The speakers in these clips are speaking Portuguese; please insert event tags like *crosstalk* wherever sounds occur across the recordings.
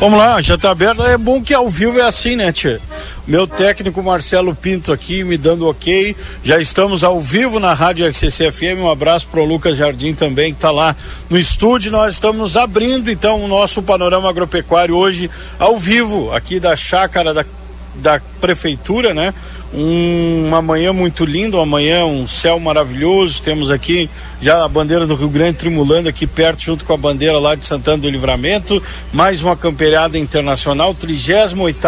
Vamos lá, já tá aberto. É bom que ao vivo é assim, né, tia? Meu técnico Marcelo Pinto aqui me dando ok. Já estamos ao vivo na Rádio FM. Um abraço pro Lucas Jardim também, que tá lá no estúdio. Nós estamos abrindo então o nosso panorama agropecuário hoje ao vivo, aqui da chácara da, da prefeitura, né? Um, uma manhã muito linda, uma manhã, um céu maravilhoso. Temos aqui já a bandeira do Rio Grande tremulando aqui perto, junto com a bandeira lá de Santana do Livramento. Mais uma camperiada internacional, 38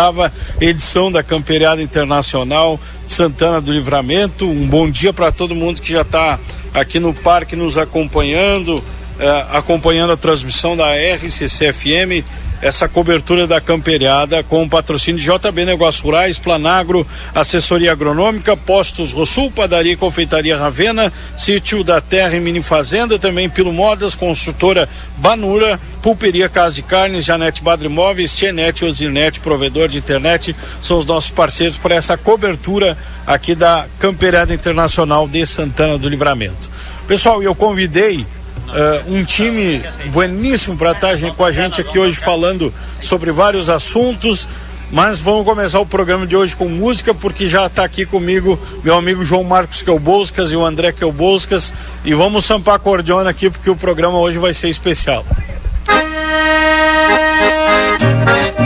edição da camperiada internacional de Santana do Livramento. Um bom dia para todo mundo que já está aqui no parque nos acompanhando, eh, acompanhando a transmissão da RCC FM essa cobertura da camperiada com o patrocínio de JB Negócios Rurais, Planagro, Assessoria Agronômica, Postos Rosul, Padaria e Confeitaria Ravena, Sítio da Terra e Mini Fazenda, também Pilo Modas, Construtora Banura, Pulperia Casa de Carnes, Janete Badrimóveis, Tienete Osinet, provedor de internet, são os nossos parceiros para essa cobertura aqui da Camperiada Internacional de Santana do Livramento. Pessoal, eu convidei Uh, um time bueníssimo para estar com a gente aqui hoje falando sobre vários assuntos. Mas vamos começar o programa de hoje com música, porque já está aqui comigo meu amigo João Marcos Quelboscas e o André Quelboscas. E vamos sampar acordeona aqui, porque o programa hoje vai ser especial. Empurrei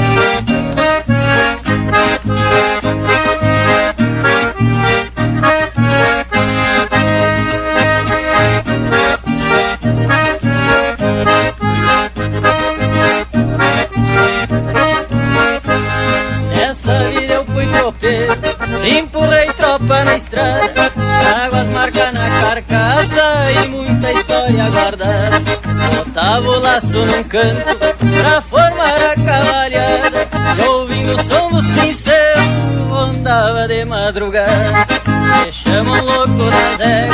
história guardada. Botava o laço num canto pra formar a cavalhada, e ouvindo o som do sincero, andava de madrugada. Me chamam louco das éguas,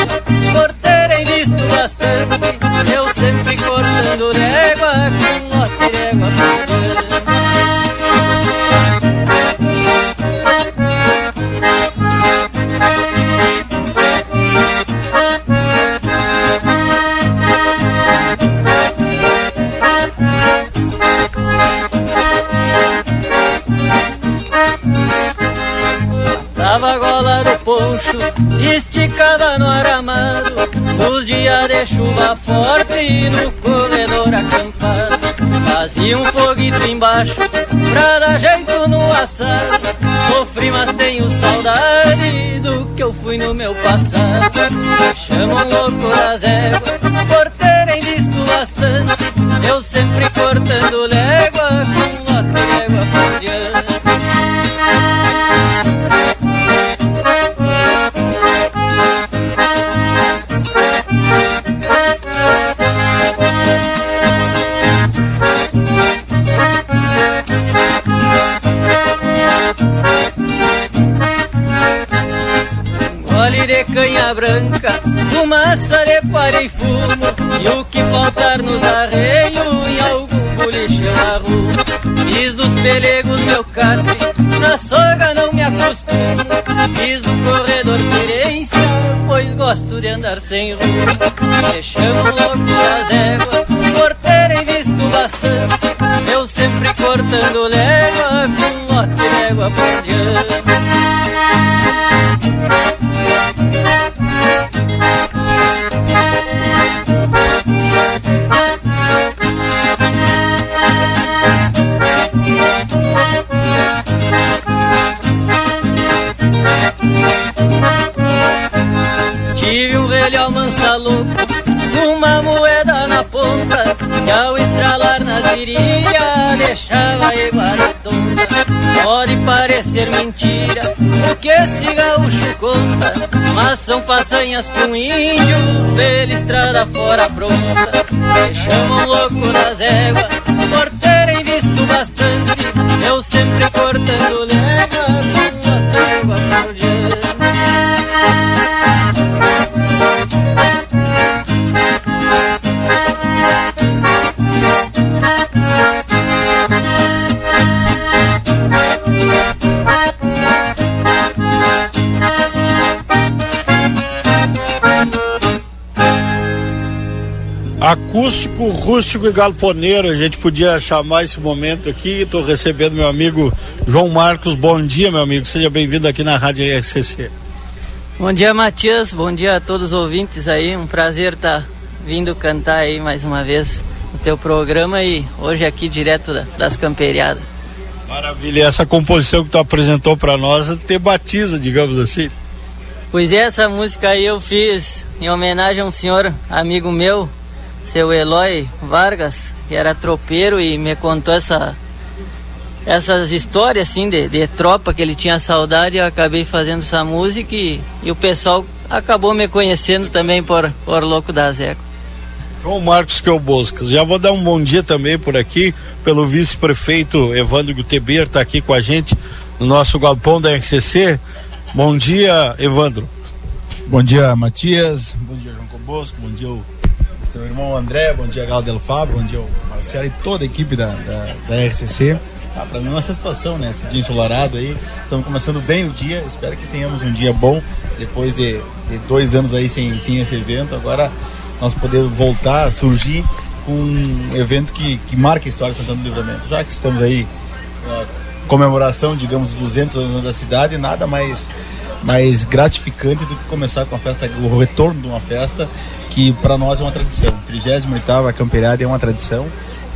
no corredor acampado Fazia um foguito embaixo pra dar jeito no assado Sofri mas tenho saudade do que eu fui no meu passado chamam louco das éguas por terem visto bastante. Eu sempre cortando légua na soga não me acostumo Fiz do corredor querência, pois gosto de andar sem rumo Me chamam louco das são façanhas que um índio pela estrada fora pronta. Chamam louco nas éguas por terem visto bastante. Eu sempre cortando légua, Acústico, e galponeiro, a gente podia chamar esse momento aqui. Estou recebendo meu amigo João Marcos. Bom dia, meu amigo. Seja bem-vindo aqui na Rádio RCC. Bom dia, Matias. Bom dia a todos os ouvintes aí. Um prazer estar tá vindo cantar aí mais uma vez no teu programa e hoje aqui direto das camperiadas. Maravilha. E essa composição que tu apresentou para nós te batiza, digamos assim. Pois é, essa música aí eu fiz em homenagem a um senhor amigo meu, seu Eloy Vargas, que era tropeiro e me contou essa, essas histórias assim de, de tropa que ele tinha saudade. Eu acabei fazendo essa música e, e o pessoal acabou me conhecendo também por, por Louco da Zeca. João Marcos Quelboscas. Já vou dar um bom dia também por aqui, pelo vice-prefeito Evandro Guteber, está aqui com a gente no nosso galpão da RCC. Bom dia, Evandro. Bom dia, Matias. Bom dia, João Quelbosco. Bom dia, o seu irmão André, bom dia Galo Del Fabro, bom dia o Marcelo e toda a equipe da, da, da RCC. Ah, para mim é uma satisfação, né? Esse dia ensolarado aí. Estamos começando bem o dia. Espero que tenhamos um dia bom depois de, de dois anos aí sem, sem esse evento. Agora nós poder voltar a surgir com um evento que, que marca a história de Santana do Livramento. Já que estamos aí na comemoração, digamos, dos 200 anos da cidade, nada mais mais gratificante do que começar com a festa, o retorno de uma festa que para nós é uma tradição. 38ª Campeirada é uma tradição.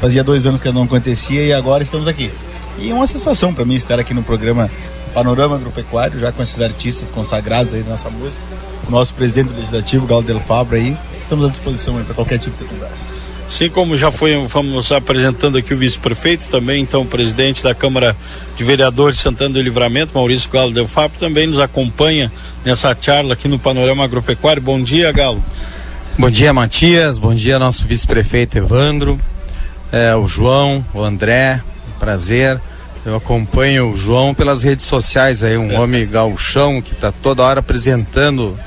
Fazia dois anos que ela não acontecia e agora estamos aqui. E é uma satisfação para mim estar aqui no programa Panorama Agropecuário, já com esses artistas consagrados aí da nossa música. O nosso presidente do legislativo, Galo Del Fabra aí. Estamos à disposição para qualquer tipo de conversa. Assim como já foi, vamos apresentando aqui o vice-prefeito, também então o presidente da Câmara de Vereadores de Santana do Livramento, Maurício Galo Del Fabra, também nos acompanha nessa charla aqui no Panorama Agropecuário. Bom dia, Galo. Bom dia, Matias. Bom dia, nosso vice-prefeito Evandro, é, o João, o André. Prazer. Eu acompanho o João pelas redes sociais aí, um é. homem gauchão que está toda hora apresentando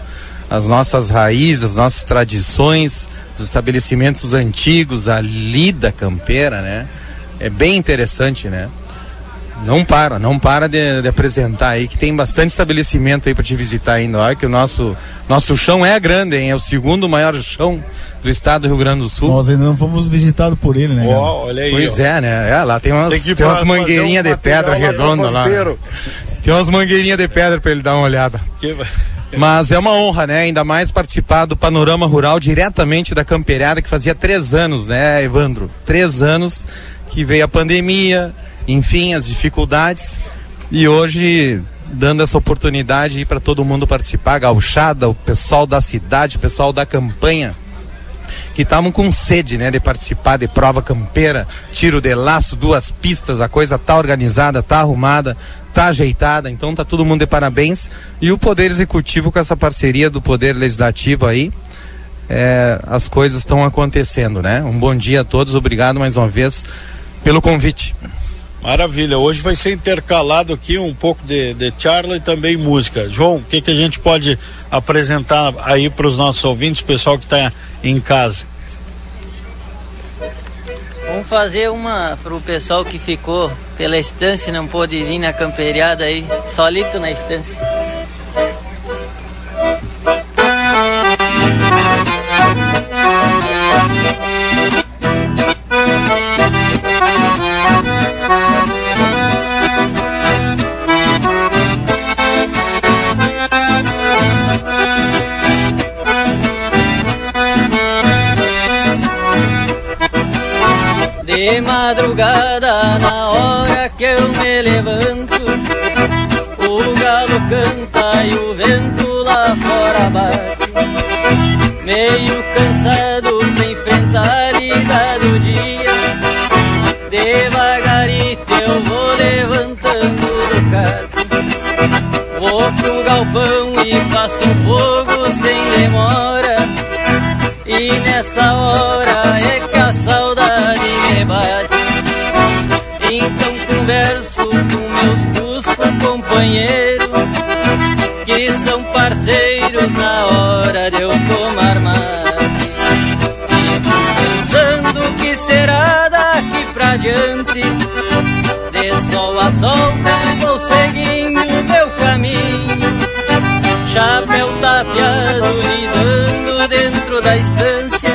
as nossas raízes, as nossas tradições, os estabelecimentos antigos, a lida campeira, né? É bem interessante, né? Não para, não para de, de, apresentar aí, que tem bastante estabelecimento aí para te visitar ainda. Olha que o nosso, nosso chão é grande, hein? É o segundo maior chão do estado do Rio Grande do Sul. Nós ainda não fomos visitados por ele, né? Olha aí. Pois ó. é, né? É, lá tem umas, tem tem umas mangueirinhas um de pedra redonda lá. Né? Tem umas mangueirinhas de pedra para ele dar uma olhada. Que... Mas é uma honra, né? Ainda mais participar do Panorama Rural diretamente da Campeirada, que fazia três anos, né, Evandro? Três anos que veio a pandemia, enfim, as dificuldades. E hoje, dando essa oportunidade para todo mundo participar, gauchada, o pessoal da cidade, o pessoal da campanha, que estavam com sede, né, de participar de prova campeira, tiro de laço, duas pistas, a coisa tá organizada, tá arrumada, tá ajeitada, então tá todo mundo de parabéns. E o Poder Executivo com essa parceria do Poder Legislativo aí, é, as coisas estão acontecendo, né? Um bom dia a todos, obrigado mais uma vez pelo convite. Maravilha. Hoje vai ser intercalado aqui um pouco de, de charla e também música. João, o que, que a gente pode apresentar aí para os nossos ouvintes, pessoal que está em casa? Vamos fazer uma para o pessoal que ficou pela estância não pôde vir na camperiada aí, solito na estância. De madrugada, na hora que eu me levanto, o galo canta e o vento lá fora bate. Meio cansado de enfrentar a idade do dia, devagarito eu vou levantando do carro. Vou pro galpão e faço um fogo sem demora, e nessa hora converso com meus buscos companheiros, que são parceiros na hora de eu tomar mate. Pensando que será daqui pra diante, de sol a sol, vou seguindo meu caminho. Chapéu tapeado, lidando dentro da estância.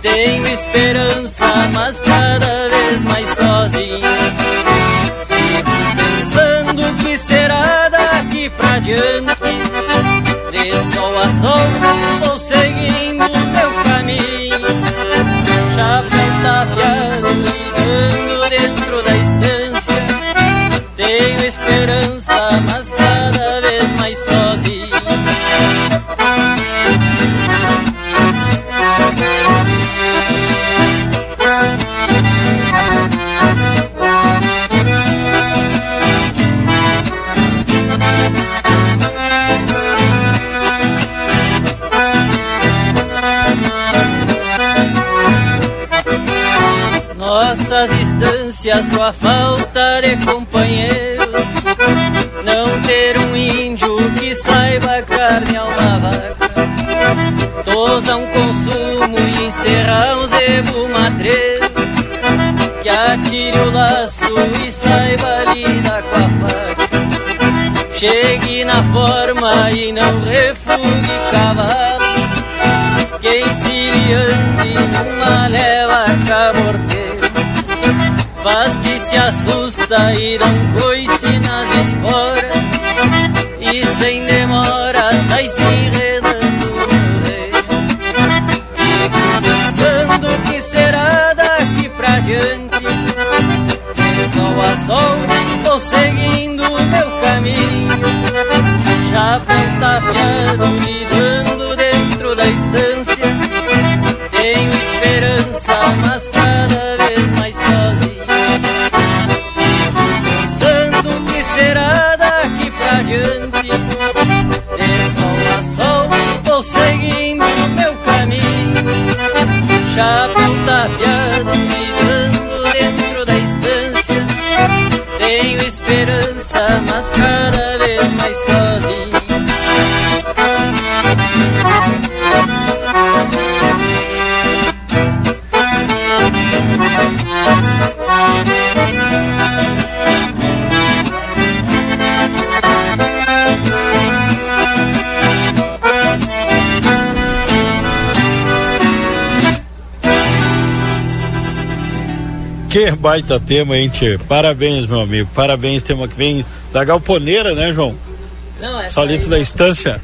Tenho esperança, mas cada vez mais sozinho. De sol a sol, vou seguindo meu caminho. Chapéu غيرك baita tema, hein, tio? Parabéns, meu amigo. Parabéns, tema que vem da galponeira, né, João? Não, essa Solito aí- da estância.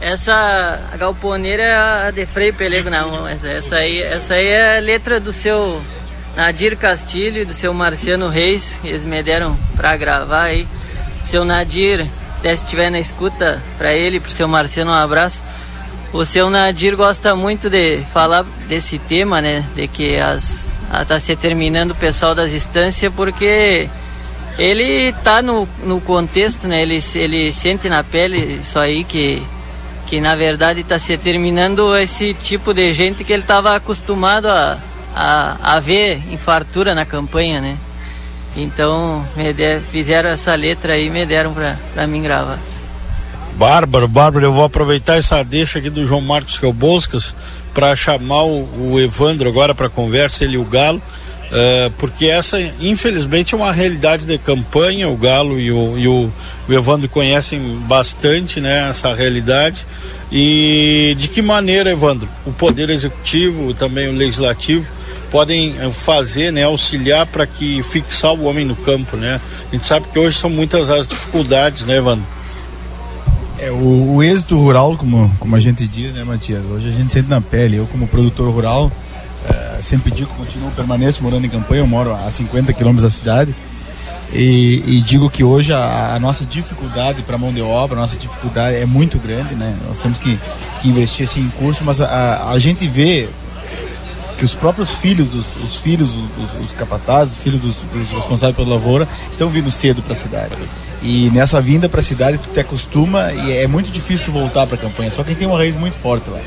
Essa a galponeira é a de Frei Pelego, não. Essa, essa, aí, essa aí é a letra do seu Nadir Castilho e do seu Marciano Reis. Eles me deram pra gravar aí. Seu Nadir, se estiver na escuta pra ele, pro seu Marciano, um abraço. O seu Nadir gosta muito de falar desse tema, né? De que as a, tá se terminando o pessoal das instâncias porque ele tá no, no contexto, né? Ele, ele sente na pele isso aí que que na verdade está se terminando esse tipo de gente que ele estava acostumado a, a, a ver em fartura na campanha, né? Então me de- fizeram essa letra aí e me deram para mim gravar. Bárbaro, Bárbaro, eu vou aproveitar essa deixa aqui do João Marcos Quelboscas para chamar o, o Evandro agora para conversa, ele e o Galo, eh, porque essa, infelizmente, é uma realidade de campanha. O Galo e o, e o, o Evandro conhecem bastante né, essa realidade. E de que maneira, Evandro, o Poder Executivo, também o Legislativo, podem eh, fazer, né, auxiliar para que fixar o homem no campo, né? A gente sabe que hoje são muitas as dificuldades, né, Evandro? É, o, o êxito rural, como, como a gente diz, né, Matias? Hoje a gente sente na pele. Eu, como produtor rural, eh, sempre digo, continuo, permaneço morando em campanha, eu moro a 50 quilômetros da cidade. E, e digo que hoje a, a nossa dificuldade para mão de obra, a nossa dificuldade é muito grande, né? Nós temos que, que investir assim, em curso, mas a, a gente vê que os próprios filhos dos os filhos dos, capatazes, os filhos dos, dos, responsáveis pela lavoura estão vindo cedo para a cidade. E nessa vinda para a cidade tu te acostuma e é muito difícil tu voltar para a campanha. Só quem tem uma raiz muito forte lá.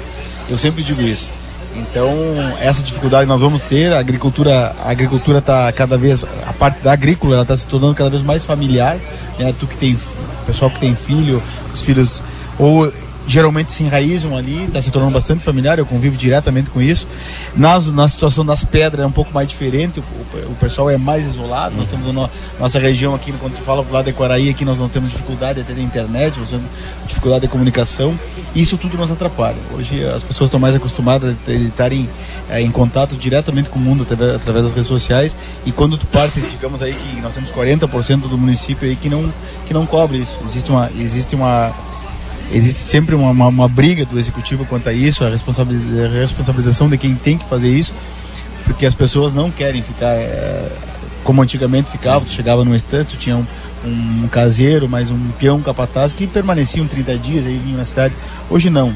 Eu sempre digo isso. Então, essa dificuldade nós vamos ter. A agricultura a agricultura está cada vez, a parte da agrícola, ela está se tornando cada vez mais familiar. Né? Tu que tem, pessoal que tem filho, os filhos ou geralmente se enraizam ali, está se tornando bastante familiar, eu convivo diretamente com isso. Nas, na situação das pedras é um pouco mais diferente, o, o pessoal é mais isolado, nós temos a no, nossa região aqui, quando tu fala pro lado de Quaraí, aqui nós não temos dificuldade até da internet, nós temos dificuldade de comunicação, isso tudo nos atrapalha. Hoje as pessoas estão mais acostumadas a estarem é, em contato diretamente com o mundo através, através das redes sociais, e quando tu parte, digamos aí que nós temos 40% do município aí que não, que não cobre isso, existe uma, existe uma existe sempre uma, uma, uma, briga do executivo quanto a isso, a, responsabilização de quem tem que fazer isso, porque as pessoas não querem ficar é, como antigamente ficava, tu chegava no estante, tu tinha um, um, caseiro, mais um peão capataz que permaneciam 30 dias aí vinham na cidade. Hoje não.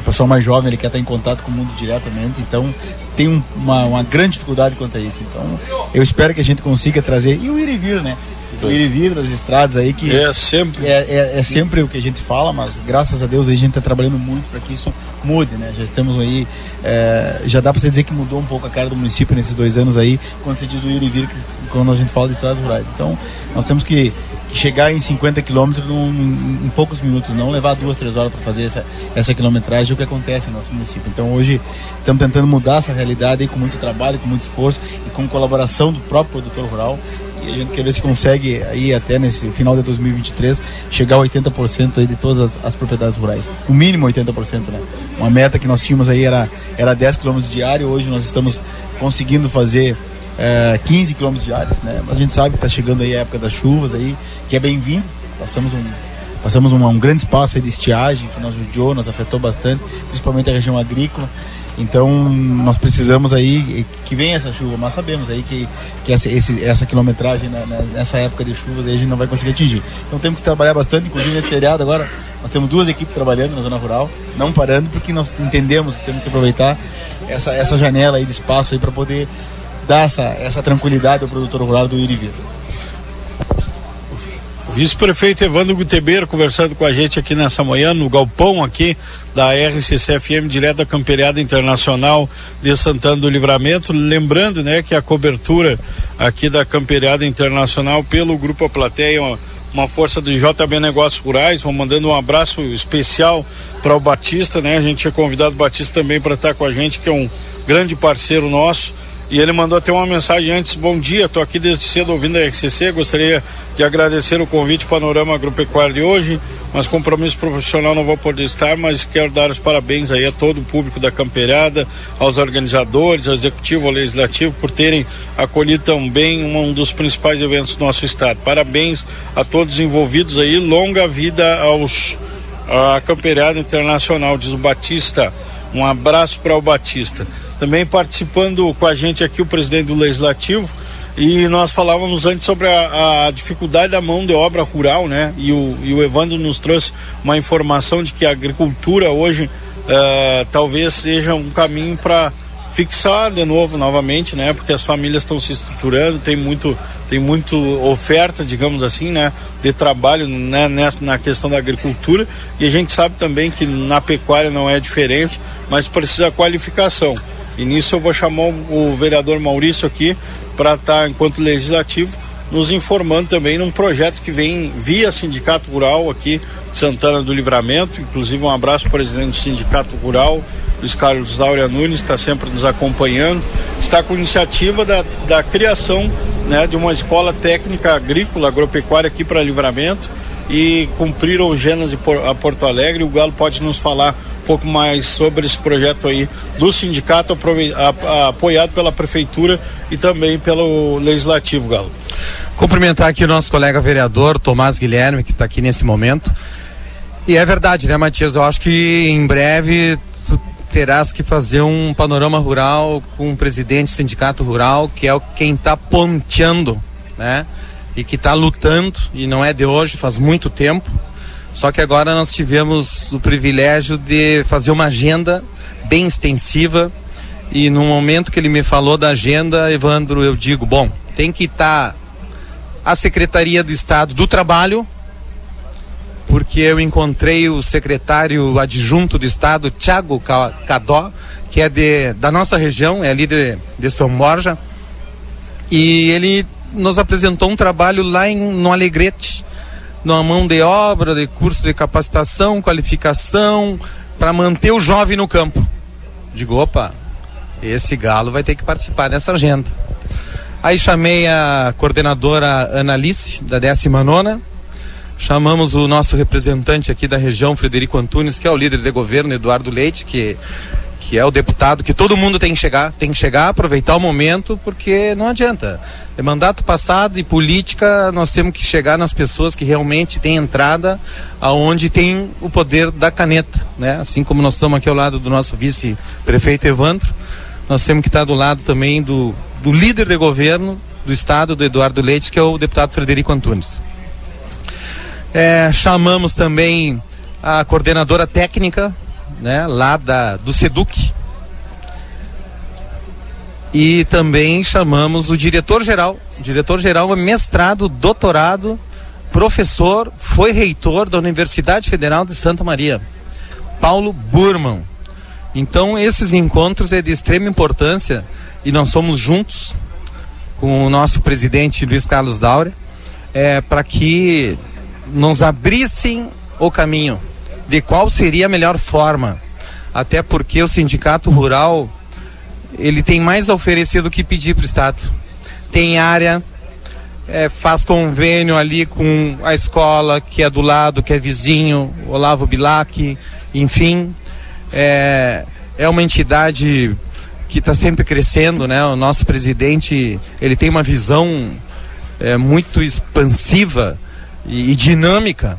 O pessoal mais jovem ele quer estar em contato com o mundo diretamente, então tem um, uma, uma grande dificuldade quanto a isso. Então eu espero que a gente consiga trazer e o ir e vir, né? Do ir e vir das estradas aí que é sempre. é, é, é, sempre o que a gente fala mas graças a Deus a gente está trabalhando muito para que isso mude né? Já estamos aí é, já dá para você dizer que mudou um pouco a cara do município nesses dois anos aí quando você diz o ir e vir quando a gente fala de estradas rurais. Então nós temos que, que chegar em 50 quilômetros em, poucos minutos não levar duas três horas para fazer essa essa quilometragem o que acontece no nosso município. Então hoje estamos tentando mudar essa realidade aí com muito trabalho com muito esforço e com colaboração do próprio produtor rural e a gente quer ver se consegue aí até nesse final de 2023 chegar a 80% aí de todas as, as, propriedades rurais. O mínimo 80%, né? Uma meta que nós tínhamos aí era, era 10 km diário, hoje nós estamos conseguindo fazer é, 15 km diários, né? Mas a gente sabe que está chegando aí a época das chuvas aí, que é bem-vindo. Passamos um, passamos um, um grande espaço de estiagem que nos judiou, nos afetou bastante, principalmente a região agrícola. Então nós precisamos aí que venha essa chuva, mas sabemos aí que, que essa, esse, essa quilometragem né, né, nessa época de chuvas a gente não vai conseguir atingir. Então temos que trabalhar bastante, inclusive nesse feriado agora nós temos duas equipes trabalhando na zona rural, não parando, porque nós entendemos que temos que aproveitar essa, essa janela aí de espaço aí para poder dar essa, essa tranquilidade ao produtor rural do ir vir. Vice-prefeito Evandro Gutebeiro conversando com a gente aqui nessa manhã, no galpão aqui da RCCFM, direto da Camperiada Internacional de Santana do Livramento. Lembrando, né, que a cobertura aqui da Camperiada Internacional pelo Grupo A Plateia, uma, uma força do JB Negócios Rurais, vão mandando um abraço especial para o Batista, né? A gente tinha convidado o Batista também para estar com a gente, que é um grande parceiro nosso e ele mandou até uma mensagem antes: Bom dia, estou aqui desde cedo ouvindo a RCC. Gostaria de agradecer o convite Panorama Agropecuário de hoje, mas compromisso profissional não vou poder estar. Mas quero dar os parabéns aí a todo o público da Campeirada, aos organizadores, ao executivo, ao legislativo, por terem acolhido tão bem um dos principais eventos do nosso estado. Parabéns a todos envolvidos aí. Longa vida aos a Campeirada Internacional, diz o Batista. Um abraço para o Batista. Também participando com a gente aqui o presidente do Legislativo. E nós falávamos antes sobre a, a, dificuldade da mão de obra rural, né? E o, e o Evandro nos trouxe uma informação de que a agricultura hoje uh, talvez seja um caminho para fixar de novo, novamente, né? Porque as famílias estão se estruturando, tem muito, tem muito oferta, digamos assim, né? De trabalho né? Nessa, na questão da agricultura e a gente sabe também que na pecuária não é diferente, mas precisa qualificação. E nisso eu vou chamar o vereador Maurício aqui para estar, tá, enquanto legislativo, nos informando também num projeto que vem via Sindicato Rural aqui de Santana do Livramento. Inclusive, um abraço presidente do Sindicato Rural, Luiz Carlos Daura Nunes, está sempre nos acompanhando. Está com iniciativa da, da criação né, de uma escola técnica agrícola, agropecuária aqui para Livramento e cumpriram o Gênesis a Porto Alegre. O Galo pode nos falar um pouco mais sobre esse projeto aí do sindicato apoiado pela prefeitura e também pelo legislativo, Galo. Cumprimentar aqui o nosso colega vereador Tomás Guilherme, que está aqui nesse momento. E é verdade, né, Matias? Eu acho que em breve terás que fazer um panorama rural com o presidente do sindicato rural, que é quem está ponteando, né? E que está lutando, e não é de hoje, faz muito tempo, só que agora nós tivemos o privilégio de fazer uma agenda bem extensiva. E no momento que ele me falou da agenda, Evandro, eu digo, bom, tem que estar tá a Secretaria do Estado do Trabalho, porque eu encontrei o secretário adjunto do Estado, Tiago Cadó, que é de, da nossa região, é ali de, de São Borja, e ele nos apresentou um trabalho lá em, no Alegrete, numa mão de obra, de curso de capacitação, qualificação, para manter o jovem no campo. Digo, opa, esse galo vai ter que participar dessa agenda. Aí chamei a coordenadora Analice, da 19 chamamos o nosso representante aqui da região, Frederico Antunes, que é o líder de governo, Eduardo Leite, que que é o deputado, que todo mundo tem que chegar, tem que chegar, aproveitar o momento, porque não adianta. É mandato passado e política, nós temos que chegar nas pessoas que realmente têm entrada aonde tem o poder da caneta, né? Assim como nós estamos aqui ao lado do nosso vice-prefeito Evandro, nós temos que estar do lado também do, do líder de governo do estado, do Eduardo Leite, que é o deputado Frederico Antunes. É, chamamos também a coordenadora técnica né, lá da, do SEDUC. E também chamamos o diretor-geral. Diretor-geral é mestrado, doutorado, professor, foi reitor da Universidade Federal de Santa Maria, Paulo Burman. Então, esses encontros é de extrema importância e nós somos juntos com o nosso presidente Luiz Carlos Daura é, para que nos abrissem o caminho de qual seria a melhor forma. Até porque o sindicato rural ele tem mais a oferecer do que pedir para o Estado. Tem área, é, faz convênio ali com a escola que é do lado, que é vizinho, Olavo Bilac, enfim. É, é uma entidade que está sempre crescendo, né? O nosso presidente ele tem uma visão é, muito expansiva e, e dinâmica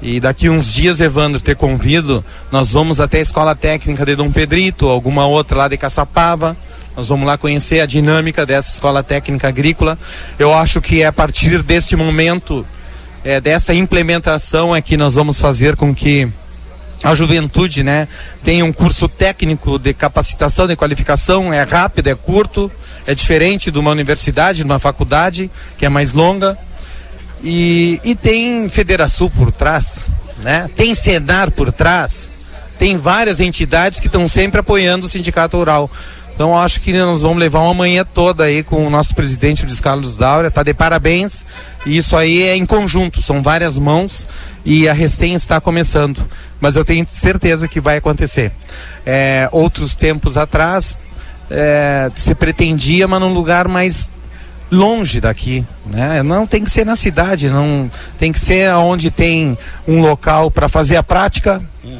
e daqui uns dias, Evandro, ter convido, nós vamos até a Escola Técnica de Dom Pedrito, alguma outra lá de Caçapava. Nós vamos lá conhecer a dinâmica dessa Escola Técnica Agrícola. Eu acho que é a partir deste momento, é, dessa implementação, é que nós vamos fazer com que a juventude né, tenha um curso técnico de capacitação, de qualificação. É rápido, é curto, é diferente de uma universidade, de uma faculdade, que é mais longa. E, e tem Federação por trás, né? tem Senar por trás, tem várias entidades que estão sempre apoiando o Sindicato Rural. Então acho que nós vamos levar uma manhã toda aí com o nosso presidente Luiz Carlos Daura, tá de parabéns. E isso aí é em conjunto, são várias mãos e a recém está começando. Mas eu tenho certeza que vai acontecer. É, outros tempos atrás é, se pretendia, mas num lugar mais longe daqui, né? Não tem que ser na cidade, não tem que ser onde tem um local para fazer a prática. Uhum.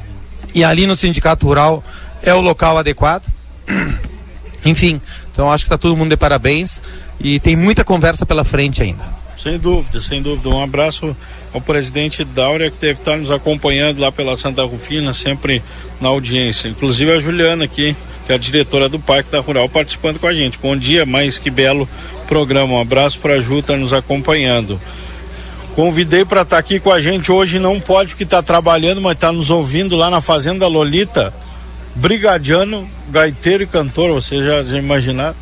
E ali no sindicato rural é o local adequado. *clears throat* Enfim, então acho que está todo mundo de parabéns e tem muita conversa pela frente ainda. Sem dúvida, sem dúvida. Um abraço ao presidente Dáurea que deve estar nos acompanhando lá pela Santa Rufina, sempre na audiência. Inclusive a Juliana aqui, que é a diretora do Parque da Rural, participando com a gente. Bom dia, mais que belo programa. Um abraço para a Ju, tá nos acompanhando. Convidei para estar tá aqui com a gente hoje, não pode porque está trabalhando, mas está nos ouvindo lá na Fazenda Lolita. Brigadiano, gaiteiro e cantor, você já, já?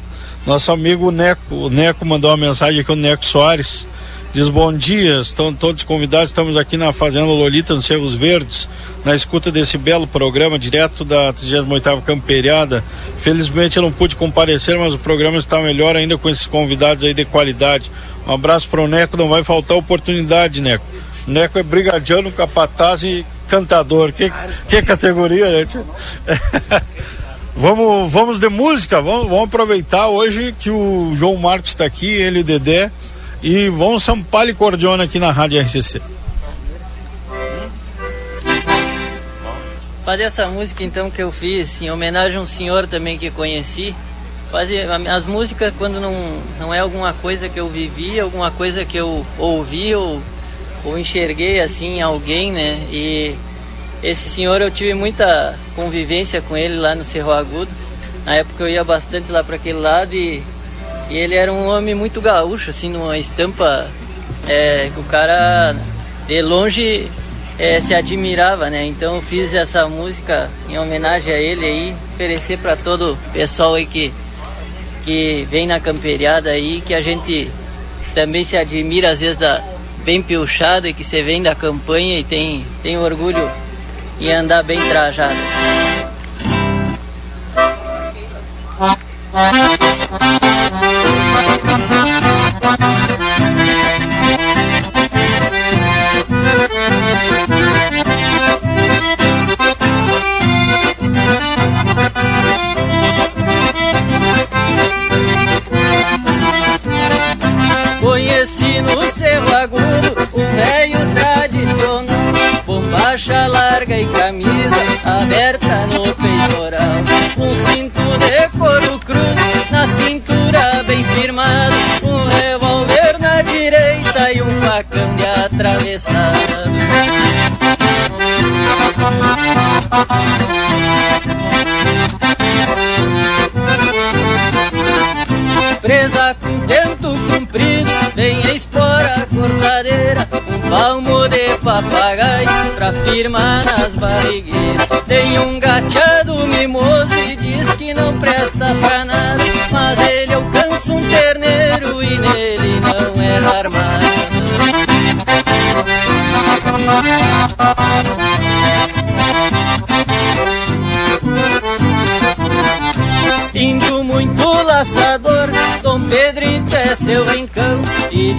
Nosso amigo Neco, o Neco mandou uma mensagem aqui, o Neco Soares. Diz bom dia, estão todos convidados, estamos aqui na Fazenda Lolita, nos Cerros Verdes, na escuta desse belo programa, direto da 38ª Camperiada. Felizmente eu não pude comparecer, mas o programa está melhor ainda com esses convidados aí de qualidade. Um abraço para o Neco, não vai faltar oportunidade, Neco. O Neco é brigadiano, capataz e cantador. Que, que categoria, gente? *laughs* vamos, vamos de música, vamos, vamos aproveitar hoje que o João Marcos está aqui, ele e o Dedé e vão Sampalho e Cordiona aqui na Rádio RCC. Fazer essa música então que eu fiz em homenagem a um senhor também que conheci. Fazer as músicas quando não, não é alguma coisa que eu vivi, alguma coisa que eu ouvi ou, ou enxerguei assim alguém, né? E esse senhor eu tive muita convivência com ele lá no Cerro Agudo. Na época eu ia bastante lá para aquele lado e e ele era um homem muito gaúcho, assim, numa estampa é, que o cara de longe é, se admirava, né? Então fiz essa música em homenagem a ele aí, oferecer para todo o pessoal aí que, que vem na camperiada aí, que a gente também se admira às vezes da bem piochado e que você vem da campanha e tem, tem orgulho em andar bem trajado.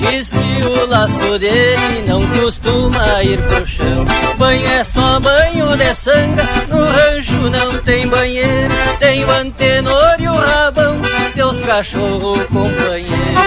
Diz que o laço dele não costuma ir pro chão. Banho é só banho de sanga, no rancho não tem banheiro. Tem o antenor e o rabão, seus cachorros companheiros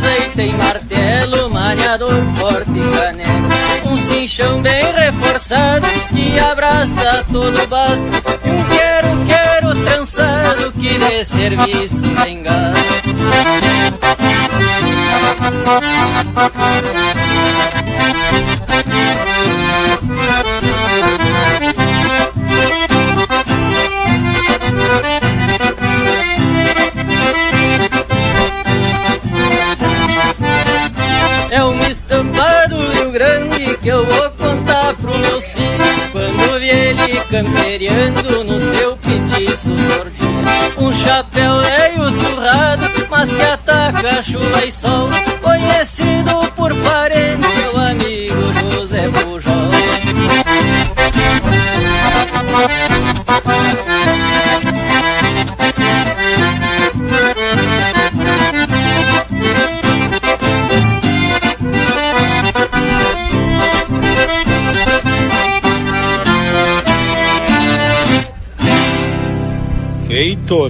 torqueza e tem martelo, maniador forte e caneca Um cinchão bem reforçado que abraça todo o basto. E um quero, quero trançado que de serviço tem gasto camperiando no seu petiço. Gordinho Um chapéu velho surrado, mas que ataca chuva e sol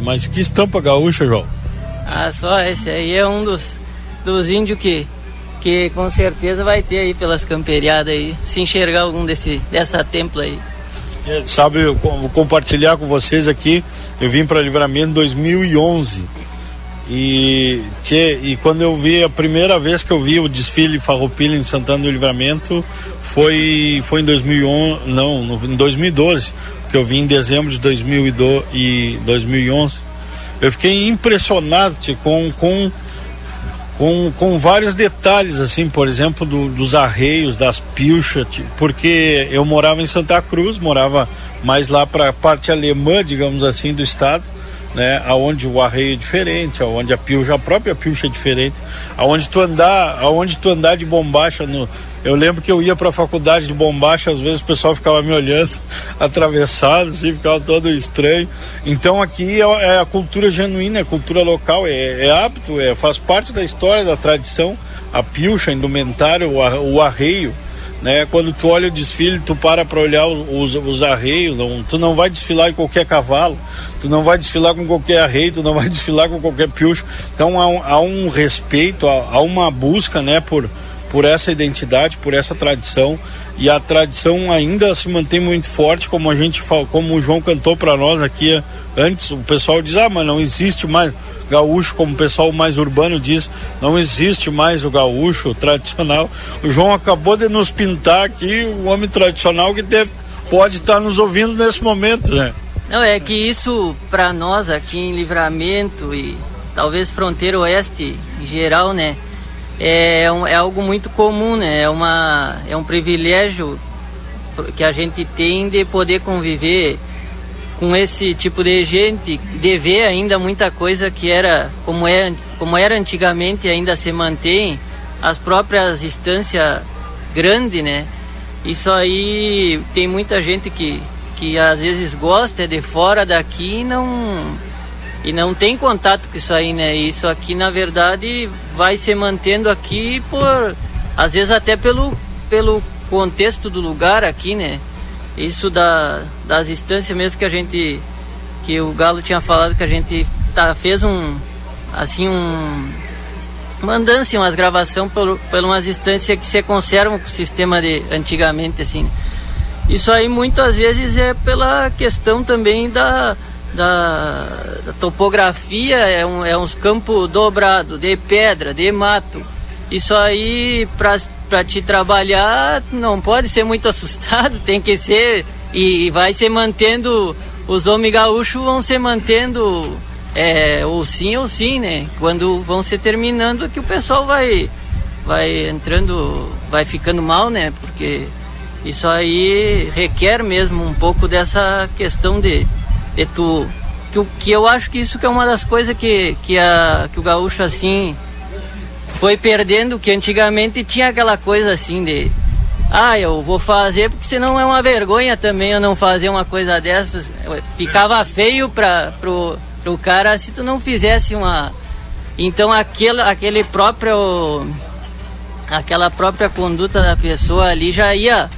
Mas que estampa gaúcha, João? Ah, só esse aí é um dos, dos índios que, que com certeza vai ter aí pelas camperiadas aí, se enxergar algum desse, dessa templa aí. É, sabe, eu vou compartilhar com vocês aqui, eu vim para Livramento em 2011 e, tchê, e quando eu vi, a primeira vez que eu vi o desfile Farroupilha em Santana do Livramento foi, foi em 2011, não, no, em 2012, que eu vim em dezembro de 2012 e 2011. Eu fiquei impressionado com, com, com, com vários detalhes, assim, por exemplo, do, dos arreios, das pilchas, porque eu morava em Santa Cruz, morava mais lá para a parte alemã, digamos assim, do estado né, aonde o arreio é diferente, aonde a pilcha, a própria pilcha é diferente, aonde tu andar, aonde tu andar de bombacha no, eu lembro que eu ia para a faculdade de bombacha, às vezes o pessoal ficava me olhando *laughs* atravessado, assim, ficava todo estranho. Então aqui é, é a cultura genuína, é a cultura local, é, é apto, é, faz parte da história, da tradição, a pilcha, a indumentário, o, o arreio né? Quando tu olha o desfile, tu para para olhar os, os arreios, não, tu não vai desfilar em qualquer cavalo, tu não vai desfilar com qualquer arreio, tu não vai *laughs* desfilar com qualquer piocho. Então há um, há um respeito, há, há, uma busca, né, por, por essa identidade, por essa tradição e a tradição ainda se mantém muito forte, como a gente como o João cantou para nós aqui antes. O pessoal diz: "Ah, mas não existe mais gaúcho, como o pessoal mais urbano diz, não existe mais o gaúcho *laughs* tradicional". O João acabou de nos pintar aqui o homem tradicional que deve pode estar nos ouvindo nesse momento, né? Não, é que isso para nós aqui em Livramento e talvez fronteira oeste em geral, né? É, um, é algo muito comum, né? É, uma, é um privilégio que a gente tem de poder conviver com esse tipo de gente, de ver ainda muita coisa que era como, é, como era antigamente ainda se mantém, as próprias instâncias grandes, né? Isso aí tem muita gente que, que às vezes gosta de fora daqui e não e não tem contato com isso aí, né? Isso aqui, na verdade, vai se mantendo aqui por, às vezes até pelo, pelo contexto do lugar aqui, né? Isso da, das instâncias mesmo que a gente, que o Galo tinha falado que a gente tá, fez um, assim, um, assim, umas gravação por, por umas instâncias que se conservam com o sistema de antigamente, assim. Isso aí muitas vezes é pela questão também da da, da topografia é, um, é uns campos dobrados, de pedra, de mato. Isso aí, para te trabalhar, não pode ser muito *laughs* assustado, tem que ser. E vai se mantendo, os homens gaúchos vão se mantendo, é, ou sim ou sim, né? Quando vão se terminando, que o pessoal vai, vai entrando, vai ficando mal, né? Porque isso aí requer mesmo um pouco dessa questão de de tu que, que eu acho que isso que é uma das coisas que, que, a, que o gaúcho assim foi perdendo, que antigamente tinha aquela coisa assim de ah, eu vou fazer porque senão é uma vergonha também eu não fazer uma coisa dessas. Ficava feio para pro, pro cara se tu não fizesse uma. Então aquele, aquele próprio. aquela própria conduta da pessoa ali já ia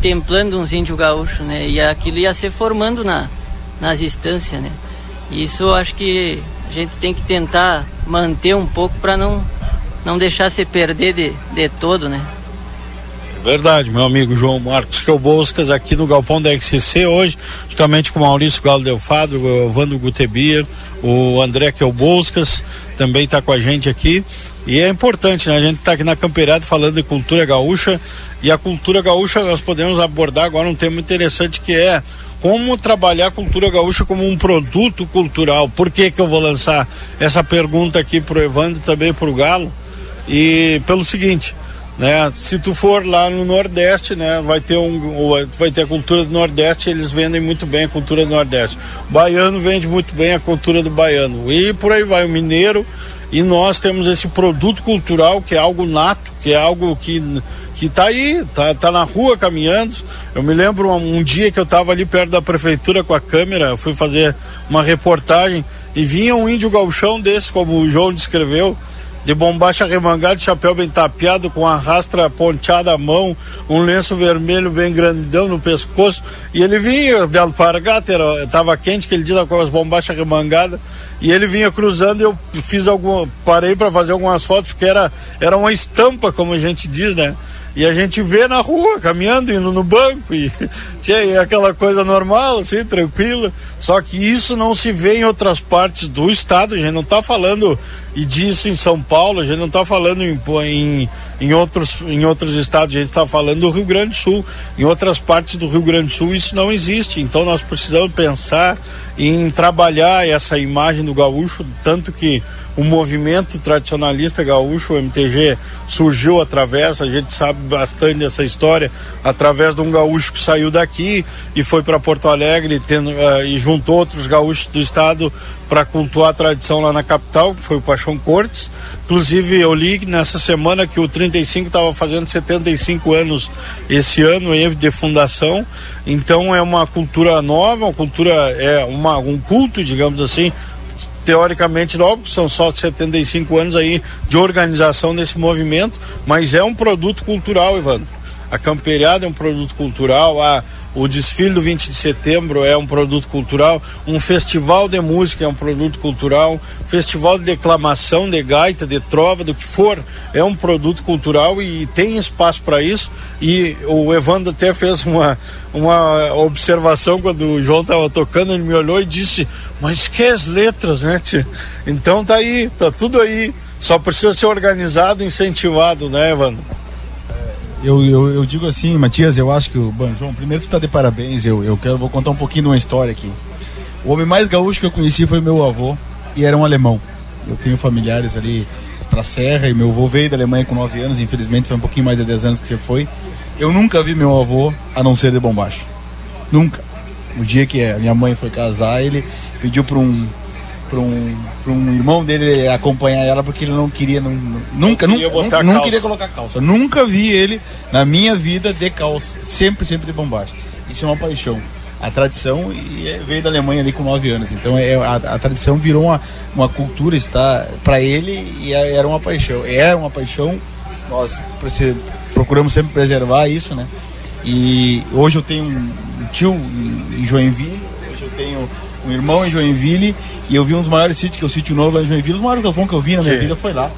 templando uns índios gaúchos, né? E aquilo ia se formando na, nas instâncias, né? Isso acho que a gente tem que tentar manter um pouco para não, não deixar se perder de, de todo, né? Verdade, meu amigo João Marcos que é o Boscas aqui no Galpão da XCC hoje, justamente com Maurício Galo Delfado, o Vando Gutebier, o André que é o Boscas, também está com a gente aqui. E é importante, né? A gente está aqui na Campeirada falando de cultura gaúcha e a cultura gaúcha nós podemos abordar agora um tema interessante que é como trabalhar a cultura gaúcha como um produto cultural. Por que que eu vou lançar essa pergunta aqui pro Evandro também pro Galo? E pelo seguinte, né? Se tu for lá no Nordeste, né, vai ter um vai ter a cultura do Nordeste, eles vendem muito bem a cultura do Nordeste. O baiano vende muito bem a cultura do baiano. E por aí vai o mineiro e nós temos esse produto cultural que é algo nato, que é algo que que tá aí, tá, tá na rua caminhando. Eu me lembro um, um dia que eu estava ali perto da prefeitura com a câmera, fui fazer uma reportagem e vinha um índio galchão desse, como o João descreveu, de bombacha remangada, chapéu bem tapeado, com a rastra ponteada à mão, um lenço vermelho bem grandão no pescoço, e ele vinha de alpargata, estava quente aquele dia com as bombachas remangadas, e ele vinha cruzando e eu fiz algum, parei para fazer algumas fotos, porque era, era uma estampa, como a gente diz, né? E a gente vê na rua, caminhando, indo no banco, e *laughs* tchê, aquela coisa normal, assim, tranquila. Só que isso não se vê em outras partes do estado, a gente não está falando e disso em São Paulo, a gente não está falando em, em, em, outros, em outros estados, a gente está falando do Rio Grande do Sul. Em outras partes do Rio Grande do Sul isso não existe. Então nós precisamos pensar em trabalhar essa imagem do gaúcho, tanto que o movimento tradicionalista gaúcho, o MTG, surgiu através, a gente sabe bastante dessa história, através de um gaúcho que saiu daqui e foi para Porto Alegre tendo, uh, e juntou outros gaúchos do estado para cultuar a tradição lá na capital, que foi o Paixão Cortes. Inclusive, eu li nessa semana que o 35 estava fazendo 75 anos esse ano de fundação. Então, é uma cultura nova, uma cultura, é uma, um culto, digamos assim, teoricamente novo, são só 75 anos aí de organização desse movimento, mas é um produto cultural, Evandro. A camperiada é um produto cultural, a, o desfile do 20 de setembro é um produto cultural, um festival de música é um produto cultural, festival de declamação, de gaita, de trova, do que for, é um produto cultural e tem espaço para isso. E o Evandro até fez uma, uma observação quando o João estava tocando, ele me olhou e disse: Mas que as letras, né? Tia? Então tá aí, tá tudo aí. Só precisa ser organizado, incentivado, né, Evandro? Eu, eu, eu, digo assim, Matias, eu acho que o Banjão, primeiro tu tá de parabéns, eu, eu quero, vou contar um pouquinho de uma história aqui. O homem mais gaúcho que eu conheci foi meu avô, e era um alemão. Eu tenho familiares ali pra Serra, e meu avô veio da Alemanha com 9 anos, infelizmente foi um pouquinho mais de 10 anos que você foi. Eu nunca vi meu avô a não ser de bombacho. Nunca. O dia que a minha mãe foi casar, ele pediu para um para um, um irmão dele acompanhar ela porque ele não queria, não, nunca, não queria, nunca, não queria colocar calça. Nunca vi ele na minha vida de calça, sempre, sempre de bombagem. Isso é uma paixão. A tradição e é, veio da Alemanha ali com 9 anos. Então é, a, a tradição virou uma, uma cultura, está para ele e é, era uma paixão. Era uma paixão. Nós procuramos sempre preservar isso, né? E hoje eu tenho um tio em Joinville, hoje eu tenho um irmão em Joinville e eu vi um dos maiores sítios, que é o Sítio Novo lá em Joinville. Os maiores galpões que eu vi na minha que? vida foi lá.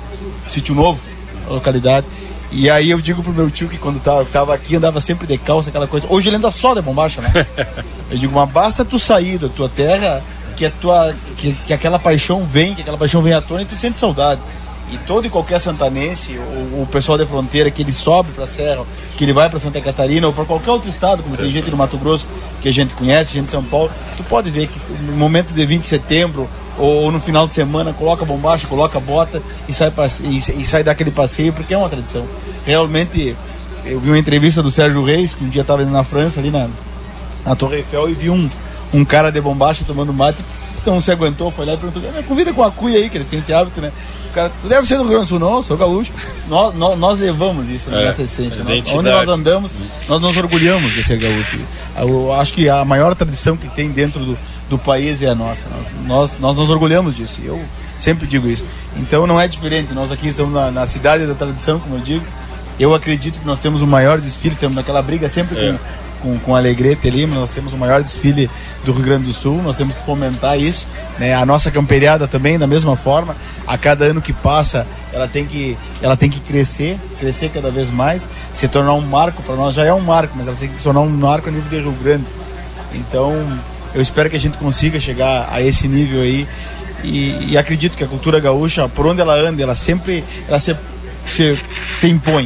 Sítio Novo, a localidade. E aí eu digo pro meu tio que quando tava, tava aqui andava sempre de calça, aquela coisa. Hoje ele anda só de bombacha, né? *laughs* eu digo, mas basta tu sair da tua terra que a tua que, que aquela paixão vem, que aquela paixão vem à tona e tu sente saudade. E todo e qualquer santanense, o, o pessoal da fronteira, que ele sobe para a Serra, que ele vai para Santa Catarina ou para qualquer outro estado, como tem gente no Mato Grosso que a gente conhece, gente de São Paulo, tu pode ver que no momento de 20 de setembro ou, ou no final de semana coloca bombacha, coloca bota e sai, e, e sai daquele passeio, porque é uma tradição. Realmente, eu vi uma entrevista do Sérgio Reis, que um dia estava na França, ali na, na Torre Eiffel, e vi um, um cara de bombacha tomando mate, então se aguentou, foi lá e perguntou, convida com a cuia aí, que ele tem esse hábito, né? cara, tu deve ser do Rio Grande do Sul, não, sou gaúcho. Nós, nós, nós levamos isso é, nessa essência. Nós, onde nós andamos, nós nos orgulhamos de ser gaúcho. Eu acho que a maior tradição que tem dentro do, do país é a nossa. Nós, nós nos orgulhamos disso. Eu sempre digo isso. Então não é diferente. Nós aqui estamos na, na cidade da tradição, como eu digo. Eu acredito que nós temos o maior desfile, temos aquela briga sempre é. com com, com Alegrete ali, nós temos o maior desfile do Rio Grande do Sul, nós temos que fomentar isso, né? A nossa camperiada também, da mesma forma, a cada ano que passa, ela tem que, ela tem que crescer, crescer cada vez mais, se tornar um marco, para nós já é um marco, mas ela tem que se tornar um marco a nível de Rio Grande. Então, eu espero que a gente consiga chegar a esse nível aí e, e acredito que a cultura gaúcha, por onde ela anda, ela sempre ela se, se, se impõe.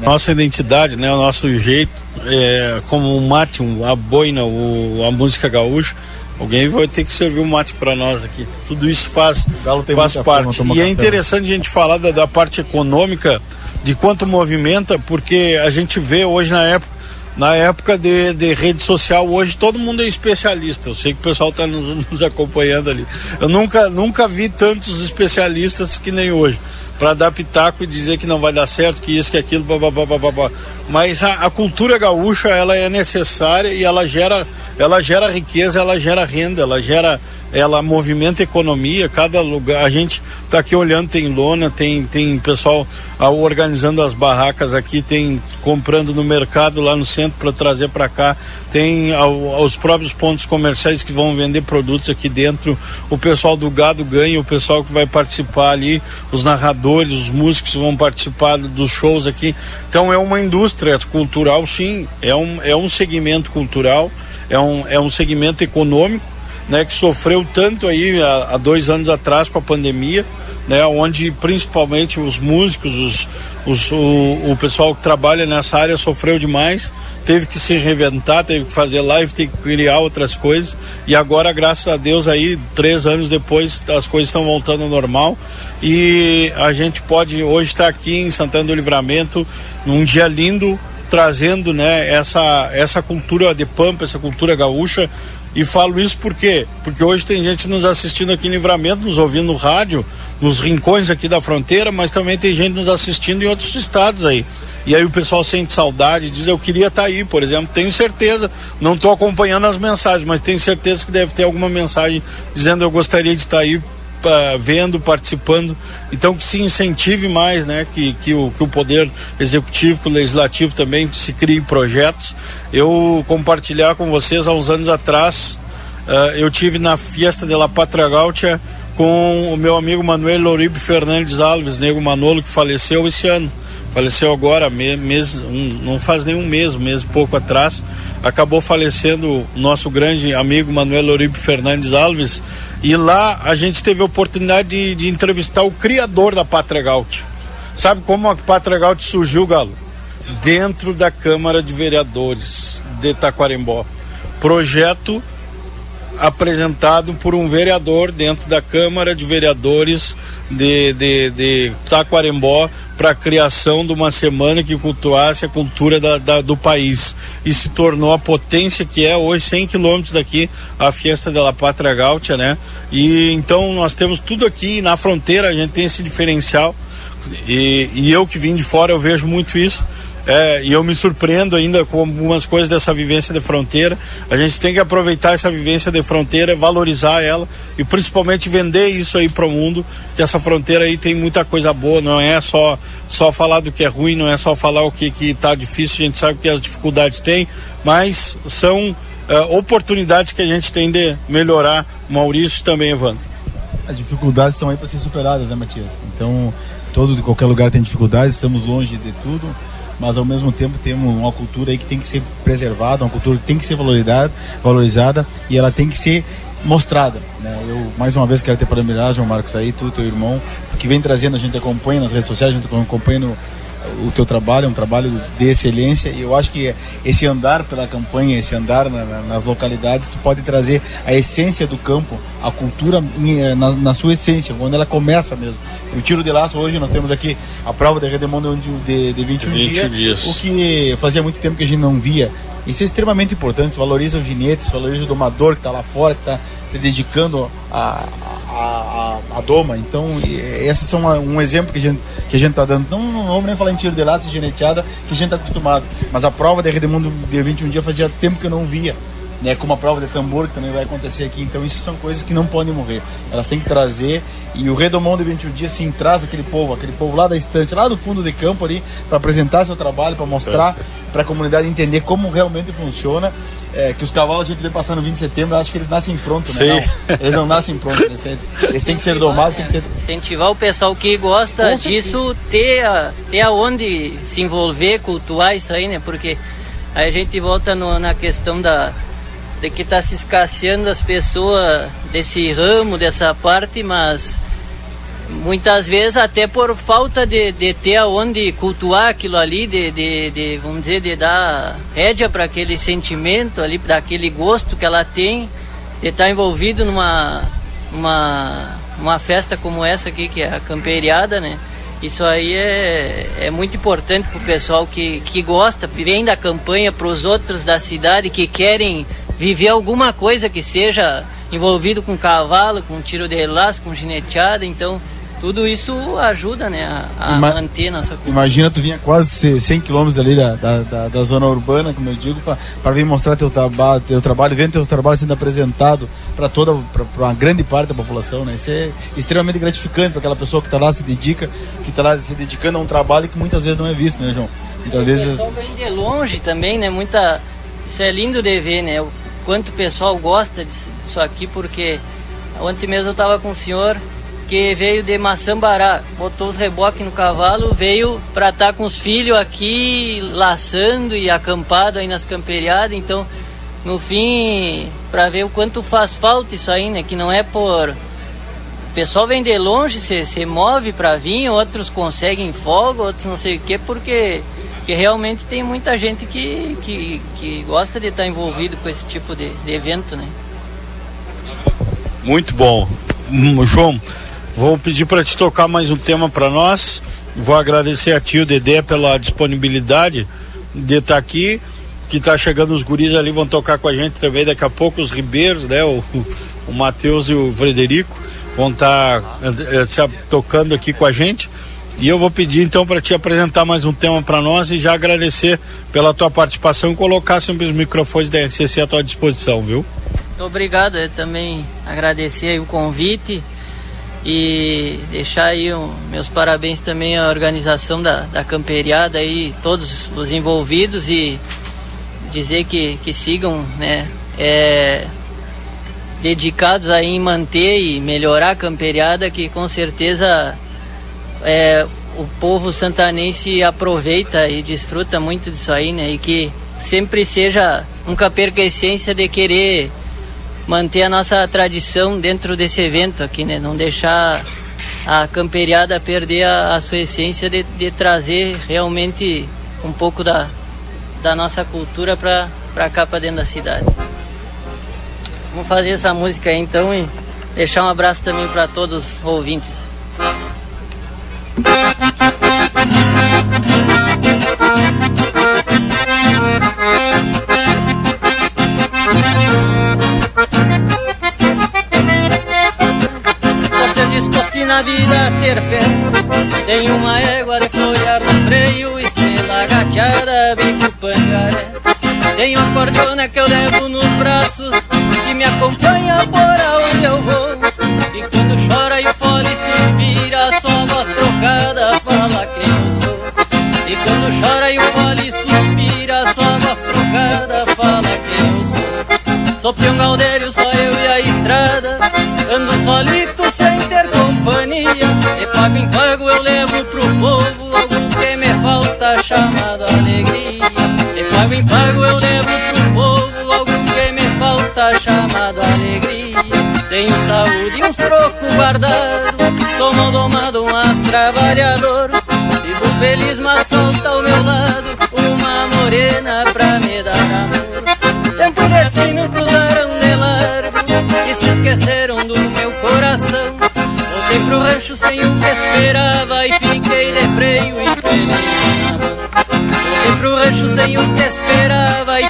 Né? Nossa identidade, né, o nosso jeito, é, como o mate, a boina, o, a música gaúcha, alguém vai ter que servir o um mate para nós aqui. Tudo isso faz, faz parte. E é interessante a gente falar da, da parte econômica, de quanto movimenta, porque a gente vê hoje na época na época de, de, rede social, hoje todo mundo é especialista. Eu sei que o pessoal está nos, *laughs* nos, acompanhando ali. Eu nunca, nunca vi tantos especialistas que nem hoje para dar pitaco e dizer que não vai dar certo, que isso, que aquilo, blá, blá. Mas a, a, cultura gaúcha, ela é necessária e ela gera, ela gera riqueza, ela gera renda, ela gera ela movimenta economia, cada lugar, a gente está aqui olhando, tem lona, tem, tem pessoal ah, organizando as barracas aqui, tem comprando no mercado lá no centro para trazer para cá, tem ah, os próprios pontos comerciais que vão vender produtos aqui dentro, o pessoal do gado ganha, o pessoal que vai participar ali, os narradores, os músicos vão participar dos shows aqui, então é uma indústria cultural sim, é um, é um segmento cultural, é um, é um segmento econômico, né, que sofreu tanto aí há, há, dois anos atrás com a pandemia, né, onde principalmente os músicos, os, os, o, o pessoal que trabalha nessa área sofreu demais, teve que se reinventar, teve que fazer live, teve que criar outras coisas e agora, graças a Deus, aí três anos depois as coisas estão voltando ao normal e a gente pode hoje estar aqui em Santana do Livramento num dia lindo trazendo né, essa, essa cultura de pampa, essa cultura gaúcha e falo isso por quê? Porque hoje tem gente nos assistindo aqui em Livramento, nos ouvindo no rádio, nos rincões aqui da fronteira, mas também tem gente nos assistindo em outros estados aí. E aí o pessoal sente saudade, diz eu queria estar tá aí, por exemplo. Tenho certeza, não estou acompanhando as mensagens, mas tenho certeza que deve ter alguma mensagem dizendo eu gostaria de estar tá aí vendo, participando. Então que se incentive mais, né? Que, que, o, que o poder executivo, que o legislativo também se crie projetos. Eu compartilhar com vocês há uns anos atrás, uh, eu tive na Fiesta de la Pátria Gaúcha com o meu amigo Manuel Loribe Fernandes Alves, nego Manolo, que faleceu esse ano faleceu agora, mês, um, não faz nenhum mês, mês pouco atrás, acabou falecendo nosso grande amigo Manuel Oribe Fernandes Alves, e lá a gente teve a oportunidade de, de entrevistar o criador da Pátria Gaúcha. Sabe como a Pátria Gaúcha surgiu, Galo? Dentro da Câmara de Vereadores de Taquarembó. Projeto apresentado por um vereador dentro da Câmara de Vereadores de, de, de Taquarembó para a criação de uma semana que cultuasse a cultura da, da, do país. E se tornou a potência que é hoje 100 quilômetros daqui a Fiesta da Pátria Gaúcha, né? E então nós temos tudo aqui na fronteira, a gente tem esse diferencial. E, e eu que vim de fora eu vejo muito isso é, e eu me surpreendo ainda com algumas coisas dessa vivência de fronteira. A gente tem que aproveitar essa vivência de fronteira, valorizar ela e principalmente vender isso aí para o mundo, que essa fronteira aí tem muita coisa boa, não é só só falar do que é ruim, não é só falar o que que tá difícil, a gente sabe que as dificuldades tem, mas são é, oportunidades que a gente tem de melhorar. Maurício também, Evandro. As dificuldades estão aí para ser superadas, né, Matias? Então, todo de qualquer lugar tem dificuldades, estamos longe de tudo mas ao mesmo tempo temos uma cultura aí que tem que ser preservada, uma cultura que tem que ser valorizada, valorizada e ela tem que ser mostrada. Né? Eu mais uma vez quero ter parabenizar, João Marcos aí, tu, teu irmão, que vem trazendo, a gente acompanha nas redes sociais, a gente acompanha no, o teu trabalho, é um trabalho de excelência e eu acho que esse andar pela campanha, esse andar na, na, nas localidades, tu pode trazer a essência do campo, a cultura eh, na, na, sua essência, quando ela começa mesmo. O tiro de laço, hoje nós temos aqui a prova de redemondo de, de 21 20 dias, dias, o que fazia muito tempo que a gente não via. Isso é extremamente importante, valoriza os ginetes, valoriza o domador que está lá fora, que está se dedicando a, a, a, a, doma. Então, esses são um exemplo que a gente que a gente está dando. Não, não vamos nem falar em tiro de lata e geneteada, que a gente está acostumado. Mas a prova de Redemundo de 21 dias fazia tempo que eu não via. Né, como a prova de tambor que também vai acontecer aqui. Então, isso são coisas que não podem morrer. Elas têm que trazer. E o Redomão de 21 dias, sim, traz aquele povo, aquele povo lá da estância, lá do fundo de campo ali, para apresentar seu trabalho, para mostrar para a comunidade entender como realmente funciona é, que os cavalos a gente vê passando no 20 de setembro, eu acho que eles nascem prontos, né? Não, eles não nascem prontos, eles, eles têm que ser domados, tem que ser... Incentivar o pessoal que gosta disso, ter, a, ter aonde se envolver, cultuar isso aí, né? Porque aí a gente volta no, na questão da de que está se escasseando as pessoas desse ramo, dessa parte, mas muitas vezes até por falta de, de ter aonde cultuar aquilo ali, de, de, de vamos dizer, de dar rédea para aquele sentimento ali, daquele gosto que ela tem, de estar tá envolvido numa uma, uma festa como essa aqui, que é a camperiada, né? Isso aí é, é muito importante para o pessoal que, que gosta, vem da campanha para os outros da cidade que querem viver alguma coisa que seja envolvido com cavalo, com tiro de laço, com gineteada, então tudo isso ajuda, né, a, Ima manter nossa cultura. Imagina tu vinha quase 100 quilômetros ali da, da, da, da, zona urbana, como eu digo, para vir mostrar teu, traba teu trabalho, vendo teu trabalho sendo apresentado para toda, para uma grande parte da população, né? Isso é extremamente gratificante para aquela pessoa que está lá se dedica, que está lá se dedicando a um trabalho que muitas vezes não é visto, né, João? Muitas vezes. O vem de longe também, né? Muita, isso é lindo de ver, né? Quanto o pessoal gosta disso aqui, porque ontem mesmo eu estava com o senhor que veio de Maçambará, botou os reboques no cavalo, veio para estar tá com os filhos aqui laçando e acampado aí nas camperiadas, então no fim, para ver o quanto faz falta isso aí, né, que não é por o pessoal vem de longe, se, se move para vir, outros conseguem folga, outros não sei o que, porque, porque realmente tem muita gente que, que, que gosta de estar envolvido com esse tipo de, de evento, né? Muito bom. Hum, João, Vou pedir para te tocar mais um tema para nós. Vou agradecer a tio Dedé pela disponibilidade de estar tá aqui. Que está chegando os guris ali, vão tocar com a gente também daqui a pouco, os Ribeiros, né? O, o Matheus e o Frederico vão estar tá, uh, tocando aqui com a gente. E eu vou pedir então para te apresentar mais um tema para nós e já agradecer pela tua participação e colocar sempre os microfones da RCC à tua disposição, viu? Muito obrigado, eu também agradecer o convite E deixar aí um, meus parabéns também à organização da, da camperiada aí, todos os envolvidos e dizer que, que sigam, né? É, dedicados aí em manter e melhorar a camperiada, que com certeza é, o povo santanense aproveita e desfruta muito disso aí, né? E que sempre seja, nunca perca a essência de querer manter a nossa tradição dentro desse evento aqui, né? Não deixar a camperiada perder a, a sua essência de, de, trazer realmente um pouco da, da nossa cultura para cá, para dentro da cidade. Vamos fazer essa música aí então e deixar um abraço também para todos os ouvintes. Thank you. E pago esperava e fiquei de freio e pelego Voltei pro rancho sem o que esperava e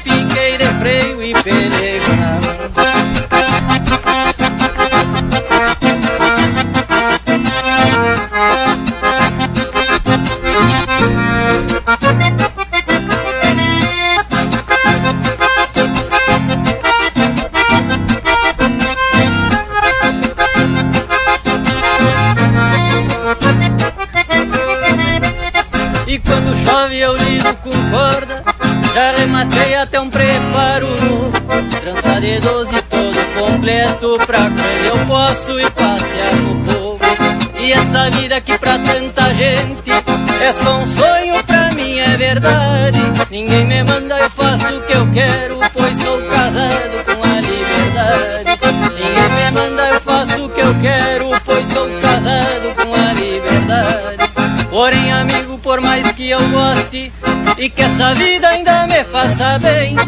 essa vida ainda me faça bem.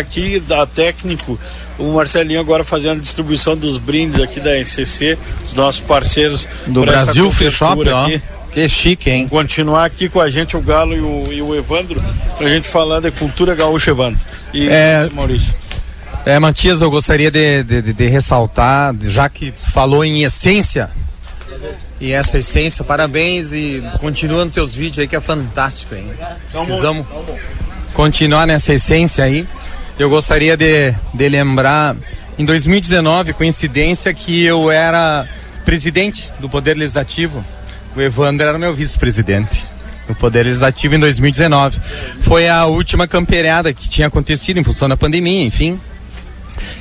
Aqui da técnico o Marcelinho agora fazendo a distribuição dos brindes aqui da RCC, os nossos parceiros do Brasil Free Shop, ó. Que chique, hein? Continuar aqui com a gente o Galo e o, e o Evandro, pra gente falar da cultura gaúcha, Evandro. E é, Maurício. É, Matias, eu gostaria de, de, de, de ressaltar, já que falou em essência, e essa essência, parabéns e continua nos teus vídeos aí que é fantástico, hein? Precisamos continuar nessa essência aí. Eu gostaria de, de lembrar, em 2019, coincidência que eu era presidente do Poder Legislativo, o Evandro era meu vice-presidente no Poder Legislativo em 2019. Foi a última campeirada que tinha acontecido em função da pandemia, enfim.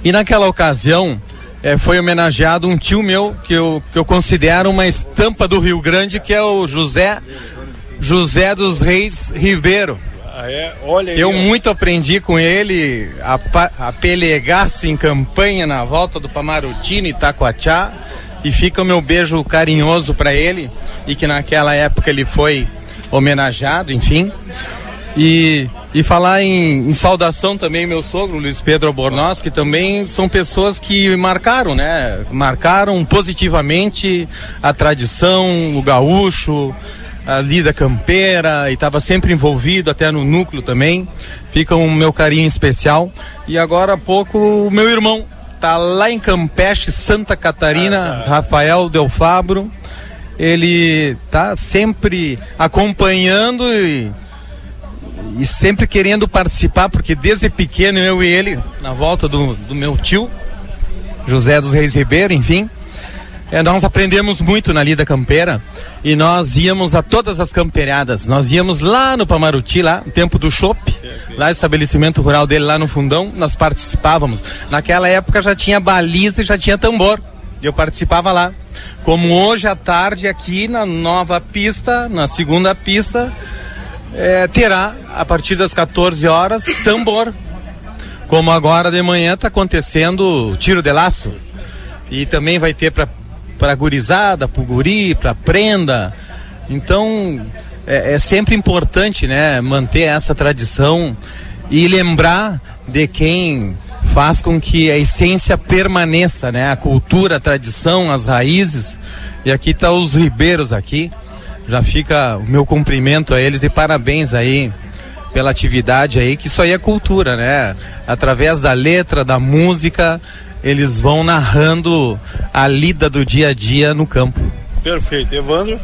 E naquela ocasião é, foi homenageado um tio meu que eu, que eu considero uma estampa do Rio Grande, que é o José José dos Reis Ribeiro. Ah, é? Olha aí, Eu ó. muito aprendi com ele a, a pelegaço em campanha na volta do Pamarutini, Itacoatiá. E fica o meu beijo carinhoso para ele e que naquela época ele foi homenageado, enfim. E, e falar em, em, saudação também meu sogro, Luiz Pedro Albornoz, que também são pessoas que marcaram, né? Marcaram positivamente a tradição, o gaúcho, a lida campeira e estava sempre envolvido até no núcleo também. Fica um meu carinho especial. E agora há pouco o meu irmão tá lá em Campeche, Santa Catarina, ah, Rafael Del Fabro. Ele tá sempre acompanhando e e sempre querendo participar, porque desde pequeno eu e ele, na volta do, do meu tio, José dos Reis Ribeiro, enfim, é, nós aprendemos muito na lida campeira e nós íamos a todas as camperiadas. Nós íamos lá no Pamaruti, lá no tempo do Chopp, lá no estabelecimento rural dele, lá no fundão, nós participávamos. Naquela época já tinha baliza e já tinha tambor. E eu participava lá. Como hoje à tarde aqui na nova pista, na segunda pista, é, terá, a partir das 14 horas, tambor. Como agora de manhã está acontecendo tiro de laço. E também vai ter para gurizada, para guri, para prenda. Então é, é sempre importante né, manter essa tradição e lembrar de quem faz com que a essência permaneça, né? A cultura, a tradição, as raízes. E aqui tá os ribeiros aqui já fica o meu cumprimento a eles e parabéns aí pela atividade aí, que isso aí é cultura, né? Através da letra, da música, eles vão narrando a lida do dia a dia no campo. Perfeito. Evandro?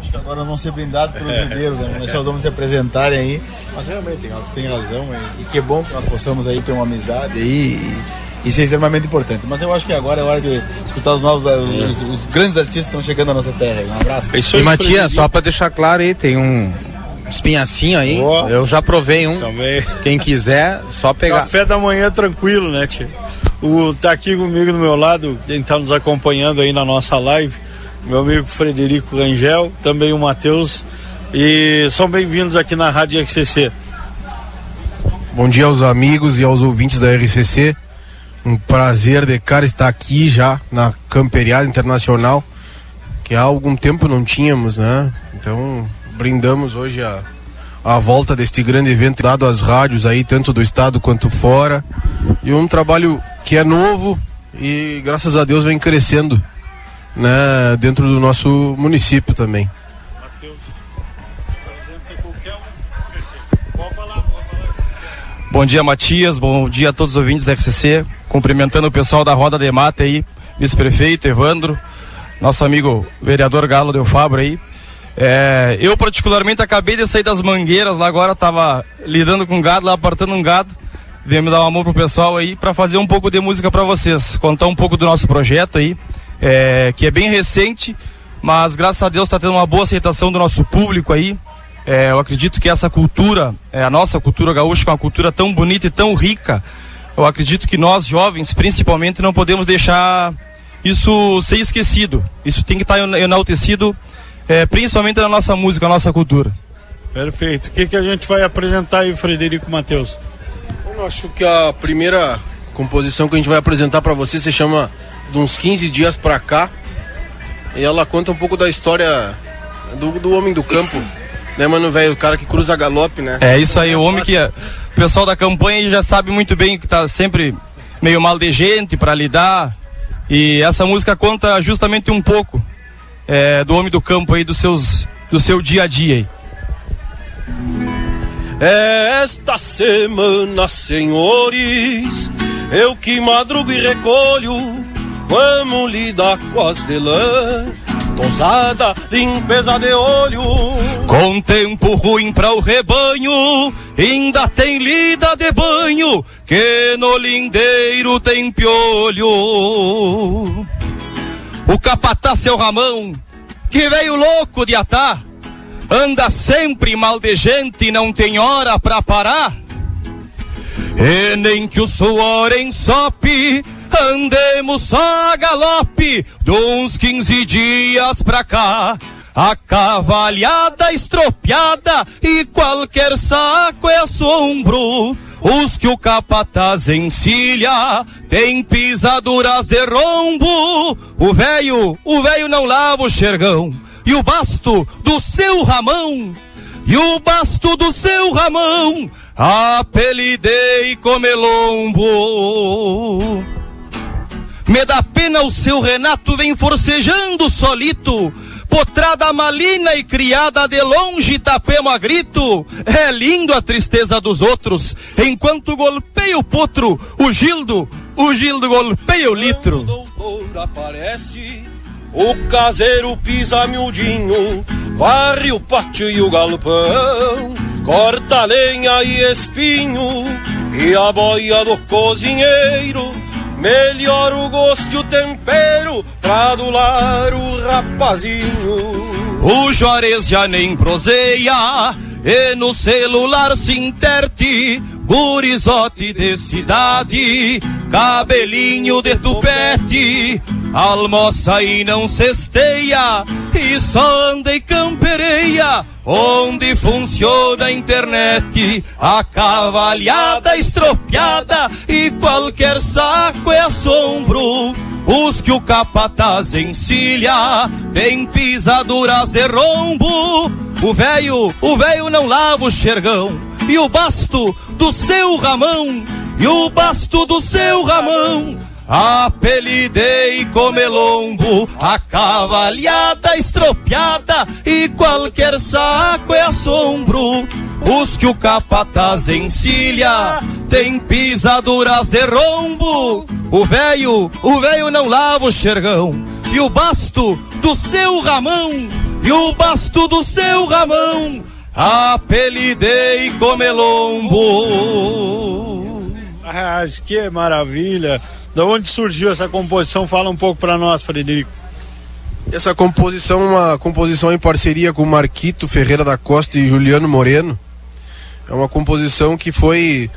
Acho que agora vão ser blindados pelos é. herdeiros, né? Nós vamos se apresentarem aí. Mas realmente, tu tem razão, e, e que é bom que nós possamos aí ter uma amizade aí. E isso é extremamente importante. Mas eu acho que agora é hora de escutar os novos, os, os, os grandes artistas que estão chegando à nossa terra. Um abraço. e Matias, só para deixar claro aí, tem um espinhacinho aí. Boa. Eu já provei um. Também. Quem quiser, só pegar. Café da manhã tranquilo, né, tio? O, tá aqui comigo do meu lado, quem está nos acompanhando aí na nossa live, meu amigo Frederico Rangel, também o Matheus. E são bem-vindos aqui na Rádio RCC. Bom dia aos amigos e aos ouvintes da RCC um prazer de cara estar aqui já na Camperiada Internacional, que há algum tempo não tínhamos, né? Então, brindamos hoje a, a volta deste grande evento dado às rádios aí, tanto do estado quanto fora. E um trabalho que é novo e graças a Deus vem crescendo, né, dentro do nosso município também. Bom dia, Matias. Bom dia a todos os ouvintes da FCC. Cumprimentando o pessoal da Roda de Mata aí, vice-prefeito Evandro, nosso amigo vereador Galo Del Fabro aí. É, eu particularmente acabei de sair das mangueiras lá agora, tava lidando com gado lá, apartando um gado. Venho me dar uma mão pro pessoal aí para fazer um pouco de música para vocês, contar um pouco do nosso projeto aí, é, que é bem recente, mas graças a Deus está tendo uma boa aceitação do nosso público aí. É, eu acredito que essa cultura, é, a nossa cultura gaúcha, é uma cultura tão bonita e tão rica, eu acredito que nós jovens, principalmente, não podemos deixar isso ser esquecido. Isso tem que estar enaltecido, é, principalmente na nossa música, na nossa cultura. Perfeito. O que, que a gente vai apresentar aí, Frederico Matheus? Eu acho que a primeira composição que a gente vai apresentar para você se chama De uns 15 dias para cá. E ela conta um pouco da história do, do homem do campo né, mano, velho? O cara que cruza galope, né? É isso aí, o homem que. O pessoal da campanha já sabe muito bem que tá sempre meio mal de gente para lidar. E essa música conta justamente um pouco é, do homem do campo aí, dos seus, do seu dia a dia aí. Esta semana, senhores, eu que madrugo e recolho, vamos lidar com as de lã tosada, limpeza de olho. Com tempo ruim para o rebanho, ainda tem lida de banho, que no lindeiro tem piolho. O capataz seu Ramão, que veio louco de atar, anda sempre mal de gente e não tem hora pra parar. E nem que o suor ensope Andemos só a galope, de uns 15 dias pra cá. A cavalhada estropiada e qualquer saco é assombro. Os que o capataz encilha tem pisaduras de rombo. O velho, o velho não lava o xergão. E o basto do seu ramão, e o basto do seu ramão, apelidei comelombo. Me dá pena o seu Renato vem forcejando solito potrada malina e criada de longe tapemo a grito. É lindo a tristeza dos outros, enquanto golpeia o potro, o Gildo, o Gildo golpeia o litro. doutor aparece, o caseiro pisa miudinho, varre o pátio e o galpão, corta lenha e espinho, e a boia do cozinheiro Melhor o gosto e o tempero pra adular o rapazinho. O Juarez já nem proseia e no celular se interte gurizote de cidade, cabelinho de tupete, almoça e não cesteia, e só anda e campereia, onde funciona a internet, a cavalhada estropiada, e qualquer saco é assombro. Os que o capataz encilha tem pisaduras de rombo. O velho, o velho não lava o xergão. E o basto do seu ramão, e o basto do seu ramão Apelidei comelombo, a cavalhada estropiada e qualquer saco é assombro. Os que o capataz encilha tem pisaduras de rombo. O velho, o velho não lava o xergão e o basto do seu ramão, e o basto do seu ramão, apelidei comelombo. Ah, que maravilha! Da onde surgiu essa composição? Fala um pouco para nós, Frederico. Essa composição é uma composição em parceria com Marquito Ferreira da Costa e Juliano Moreno. É uma composição que foi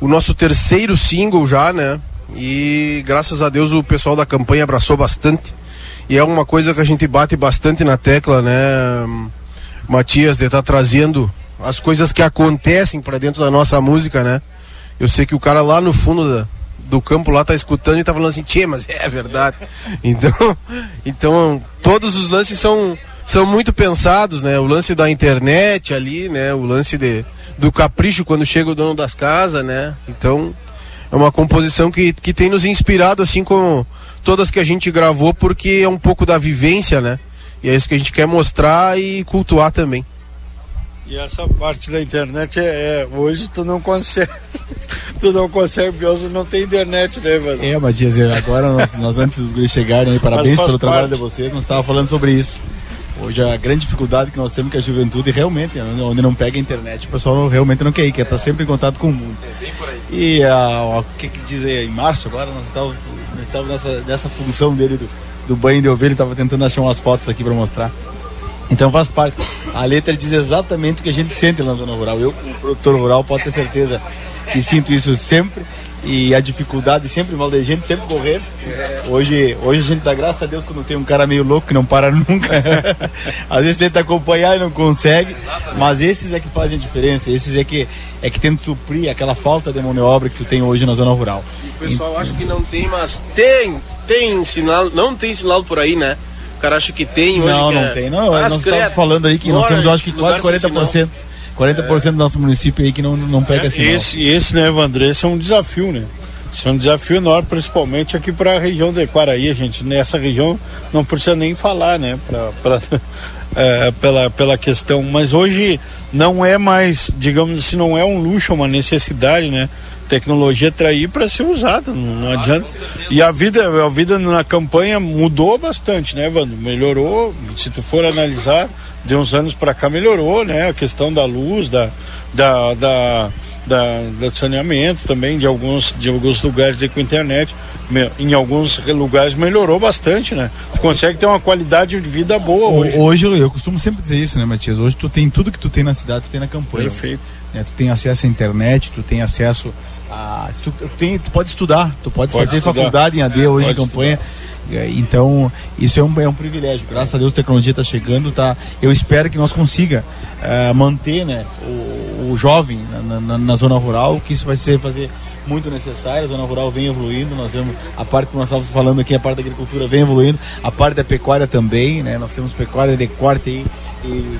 o nosso terceiro single já, né? E graças a Deus o pessoal da campanha abraçou bastante. E é uma coisa que a gente bate bastante na tecla, né, Matias, de estar tá trazendo as coisas que acontecem para dentro da nossa música, né? Eu sei que o cara lá no fundo da, do campo lá tá escutando e tá falando assim, tchê, mas é verdade. *laughs* Então, então todos os lances são, são muito pensados, né? O lance da internet ali, né? O lance de, do capricho quando chega o dono das casas, né? Então, é uma composição que, que tem nos inspirado, assim como todas que a gente gravou, porque é um pouco da vivência, né? E é isso que a gente quer mostrar e cultuar também. E essa parte da internet é, é, hoje tu não consegue, *laughs* tu não consegue, porque hoje não tem internet, né, mano? É, Matias, agora nós, nós antes dos guris chegarem aí, parabéns pelo parte. trabalho de vocês, nós estávamos falando sobre isso. Hoje a grande dificuldade que nós temos com a juventude realmente, né, onde não pega a internet, o pessoal realmente não quer ir, quer estar sempre em contato com o mundo. É bem por aí. E o que que diz aí, em março agora, nós estávamos, nós estávamos nessa, nessa função dele do, do banho de ovelha, estava tentando achar umas fotos aqui para mostrar. Então faz parte. A letra diz exatamente o que a gente sente na zona rural. Eu, como produtor rural, pode ter certeza que sinto isso sempre. E a dificuldade sempre mal de gente, sempre correr. Hoje, hoje a gente dá graças a Deus quando tem um cara meio louco que não para nunca. *laughs* Às vezes tenta acompanhar e não consegue. Mas esses é que fazem a diferença. Esses é que, é que tentam suprir aquela falta de mão de obra que tu tem hoje na zona rural. O pessoal acha que não tem, mas tem, tem sinal, não tem sinal por aí, né? cara acha que tem hoje. Não, não é... tem. Não, nós estamos falando aí que nós temos, acho que quase 40%. 40% do nosso município aí que não, não pega é, sinal. Esse, esse, né, Evandré, esse é um desafio, né? Isso é um desafio enorme, principalmente aqui para a região de Quaraí, gente. Nessa região não precisa nem falar, né? Pra, pra *laughs* é, pela, pela questão. Mas hoje não é mais, digamos assim, não é um luxo, é uma necessidade, né? tecnologia trair para ser usada, não, não adianta. E a vida, a vida na campanha mudou bastante, né, Vando? Melhorou, se tu for analisar, de uns anos para cá melhorou, né? A questão da luz, da, da, da, da, do saneamento também, de alguns, de alguns lugares de, com internet. Em alguns lugares melhorou bastante, né? Tu consegue ter uma qualidade de vida boa hoje. Hoje eu, costumo sempre dizer isso, né, Matias? Hoje tu tem tudo que tu tem na cidade, tu tem na campanha. Perfeito. Né? Tu tem acesso à internet, tu tem acesso ah, tu, tem, tu pode estudar, tu pode, pode fazer estudar. faculdade em AD é, hoje em campanha. Estudar. Então, isso é um, é um privilégio. Graças a Deus a tecnologia está chegando. Tá, eu espero que nós consiga uh, manter né, o, o jovem na, na, na, zona rural, que isso vai ser fazer muito necessário. A zona rural vem evoluindo. Nós vemos a parte que nós estávamos falando aqui, a parte da agricultura vem evoluindo, a parte da pecuária também. Né? Nós temos pecuária de corte aí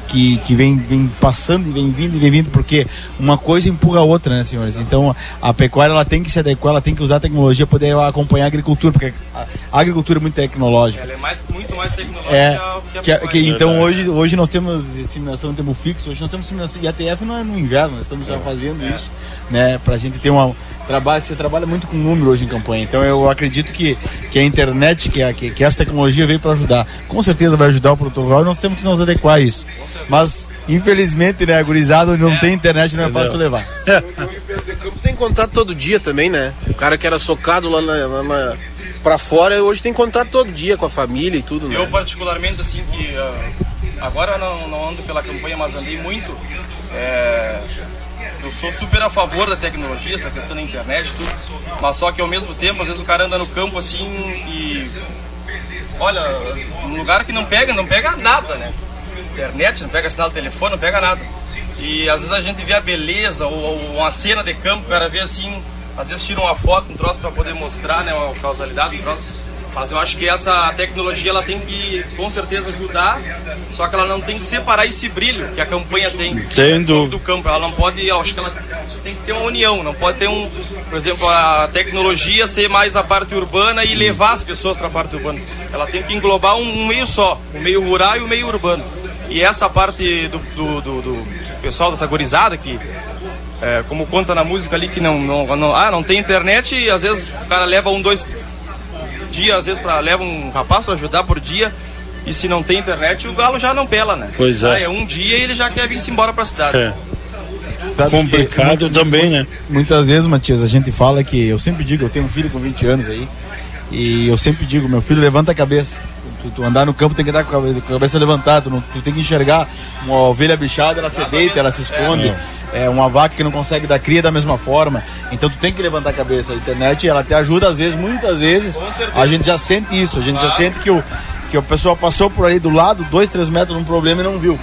que, que vem, vem passando e vem vindo e vem vindo, porque uma coisa empurra a outra, né, senhores? Então a pecuária ela tem que se adequar, ela tem que usar a tecnologia para poder acompanhar a agricultura, porque a, agricultura é muito tecnológica. Ela é mais, muito mais tecnológica é, que a, que, que, Então hoje, hoje nós temos disseminação no tempo fixo, hoje nós temos disseminação, e a TF não é no inverno, nós estamos já fazendo isso, né, para a gente ter uma trabalha, você trabalha muito com número hoje em campanha. Então eu acredito que, que a internet, que, a, que, que essa tecnologia veio para ajudar. Com certeza vai ajudar o protocolo e nós temos que nos adequar a isso. Mas, infelizmente, né, agorizado não é. tem internet, não é fácil levar. *laughs* tem contato todo dia também, né? O cara que era socado lá na, na, na para fora, hoje tem contato todo dia com a família e tudo, né? Eu particularmente, assim, que uh, agora não, não ando pela campanha, mas andei muito. É, eu sou super a favor da tecnologia, essa questão da internet, tudo. Mas só que ao mesmo tempo, às vezes o cara anda no campo assim e. Olha, um lugar que não pega, não pega nada, né? Internet, não pega sinal de telefone, não pega nada. E às vezes a gente vê a beleza ou, ou uma cena de campo, o cara vê assim, às vezes tira uma foto, um troço para poder mostrar, né? Uma causalidade, um troço mas eu acho que essa tecnologia ela tem que com certeza ajudar, só que ela não tem que separar esse brilho que a campanha tem Sendo... do campo. Ela não pode, eu acho que ela tem que ter uma união, não pode ter um, por exemplo, a tecnologia ser mais a parte urbana e levar as pessoas para a parte urbana. Ela tem que englobar um, um, meio só, o meio rural e o meio urbano. E essa parte do, do, do, do pessoal dessa gorizada que é, como conta na música ali que não, não, não, ah, não tem internet e às vezes o cara leva um, dois dia, às vezes, para leva um rapaz para ajudar por dia. E se não tem internet, o galo já não pela, né? Pois é. Ah, é um dia e ele já quer vir embora para a cidade. É. Complicado também, né? Muitas vezes, Matias, a gente fala que eu sempre digo, eu tenho um filho com 20 anos aí, e eu sempre digo, meu filho, levanta a cabeça. Tu, tu andar no campo tem que andar com a cabeça levantada, tu, não, tu tem que enxergar uma ovelha bichada, ela se deita, ela se esconde. É é, uma vaca que não consegue dar cria da mesma forma. Então tu tem que levantar a cabeça. A internet ela te ajuda às vezes, muitas vezes. A gente já sente isso, a gente já sente que o que a pessoa passou por aí do lado, dois, três metros num problema e não viu.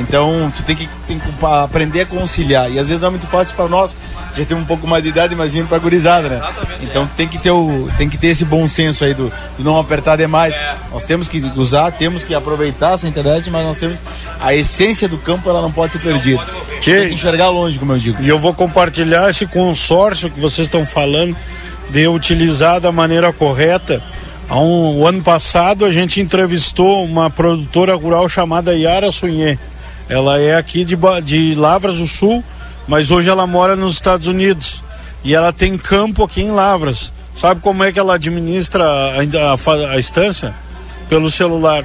Então, tu tem que, tem que aprender a conciliar. E às vezes não é muito fácil para nós, já temos um pouco mais de idade, imagina para gurizada, né? Exatamente, então, é. tem, que ter o, tem que ter esse bom senso aí do, do não apertar demais. É. Nós temos que usar, temos que aproveitar essa internet, mas nós temos a essência do campo, ela não pode ser perdida. Tem que enxergar longe, como eu digo. E eu vou compartilhar esse consórcio que vocês estão falando de utilizar da maneira correta Há um, o ano passado a gente entrevistou uma produtora rural chamada Yara Sunhê. Ela é aqui de, de Lavras do Sul, mas hoje ela mora nos Estados Unidos. E ela tem campo aqui em Lavras. Sabe como é que ela administra a, a, a estância? Pelo celular.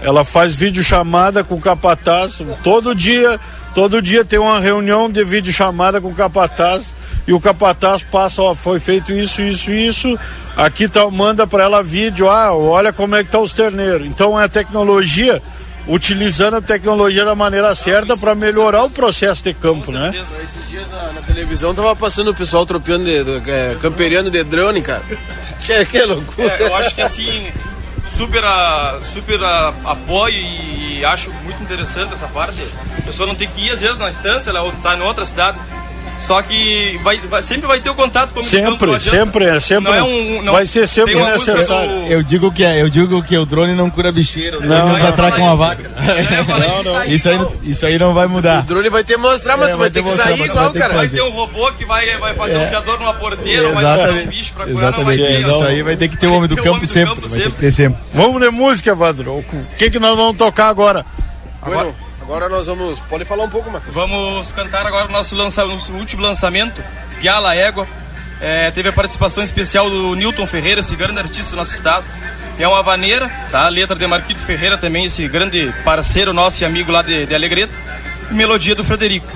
Ela faz videochamada com o capataz. Todo dia, todo dia tem uma reunião de videochamada com o capataz e o capataz passa, ó, foi feito isso, isso, isso, aqui tá, manda para ela vídeo, ah, olha como é que tá os terneiros. Então é a tecnologia, utilizando a tecnologia da maneira certa para melhorar o processo de campo, né? Esses dias na, na, televisão tava passando o pessoal tropeando, de, de, é, camperiano de drone, cara. *laughs* Que, que loucura. É, eu acho que assim, super, a, super a, apoio e acho muito interessante essa parte. A pessoa não tem que ir às vezes na estância, ela tá em outra cidade só que vai, vai, sempre vai ter o contato com o Sempre, sempre, é, sempre. Não é um, não, vai ser sempre necessário. Do... Eu digo que é, eu digo que o drone não cura bicheiro. Não, não atraca uma vaca. Não, não. Isso aí, isso aí não vai mudar. O drone vai ter que mostrar, mas é, tu vai ter que sair igual, cara. Vai ter um robô que vai, vai fazer um fiador numa porteira, vai fazer um bicho pra curar, não vai ter. Isso aí vai ter que ter o homem do campo sempre. Vai. Vamos de música, Vadro. O que que nós vamos tocar agora? Agora Agora nós vamos. Pode falar um pouco, Matheus. Vamos cantar agora o nosso, lança, nosso último lançamento, Piala Égua. É, teve a participação especial do Newton Ferreira, esse grande artista do nosso estado. É uma vaneira, tá? Letra de Marquito Ferreira também, esse grande parceiro nosso e amigo lá de, de Alegreta. E melodia do Frederico.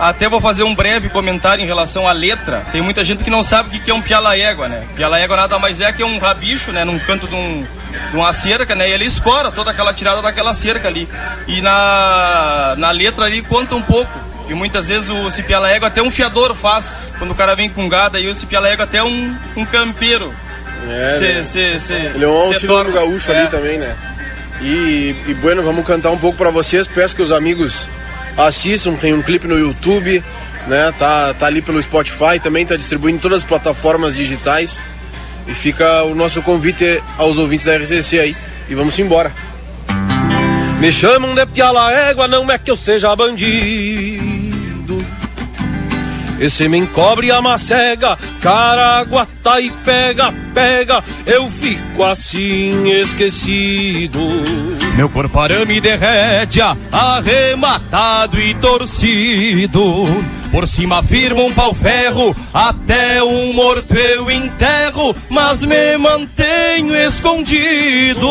Até vou fazer um breve comentário em relação à letra. Tem muita gente que não sabe o que é um piala égua, né? Piala égua nada mais é que um rabicho, né? Num canto de um, de uma cerca, né? E ele escora toda aquela tirada daquela cerca ali. E na, na letra ali conta um pouco. E muitas vezes o cipiala égua até um fiador faz. Quando o cara vem com gado, aí o cipiala égua até um, um campeiro. É, cê, né? cê, cê, Ele é um auxiliar gaúcho é. ali também, né? E, e, bueno, vamos cantar um pouco para vocês. Peço que os amigos assistam. Tem um clipe no YouTube, né? Tá, tá ali pelo Spotify, também tá distribuindo em todas as plataformas digitais. E fica o nosso convite aos ouvintes da RCC aí. E vamos embora. Me chamam de piala égua, não é que eu seja bandido. Esse me encobre a macega, caraguata e pega, pega, eu fico assim esquecido. Meu corpo arame de rédea, arrematado e torcido. Por cima firma um pau-ferro, até um morto eu enterro, mas me mantenho escondido.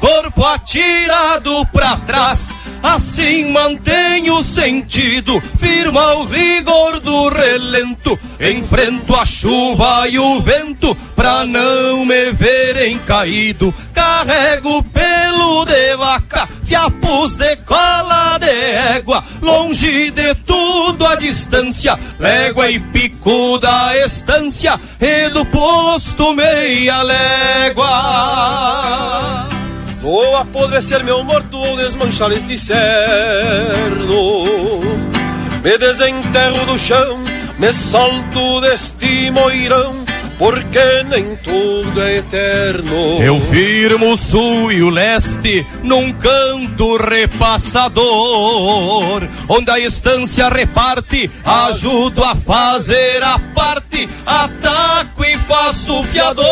Corpo atirado pra trás, assim mantenho o sentido, firma o rigor do relento, enfrento a chuva e o vento, pra não me verem caído, carrego pelo de vaca, fiapos de cola de égua, longe de tudo a distância, légua e pico da estância, e do posto meia légua. Vou apodrecer meu morto ou desmanchar este cerno Me desenterro do chão, me solto deste moirão porque nem tudo é eterno. Eu firmo o sul e o leste num canto repassador, onde a estância reparte, ajudo a fazer a parte, ataco e faço fiador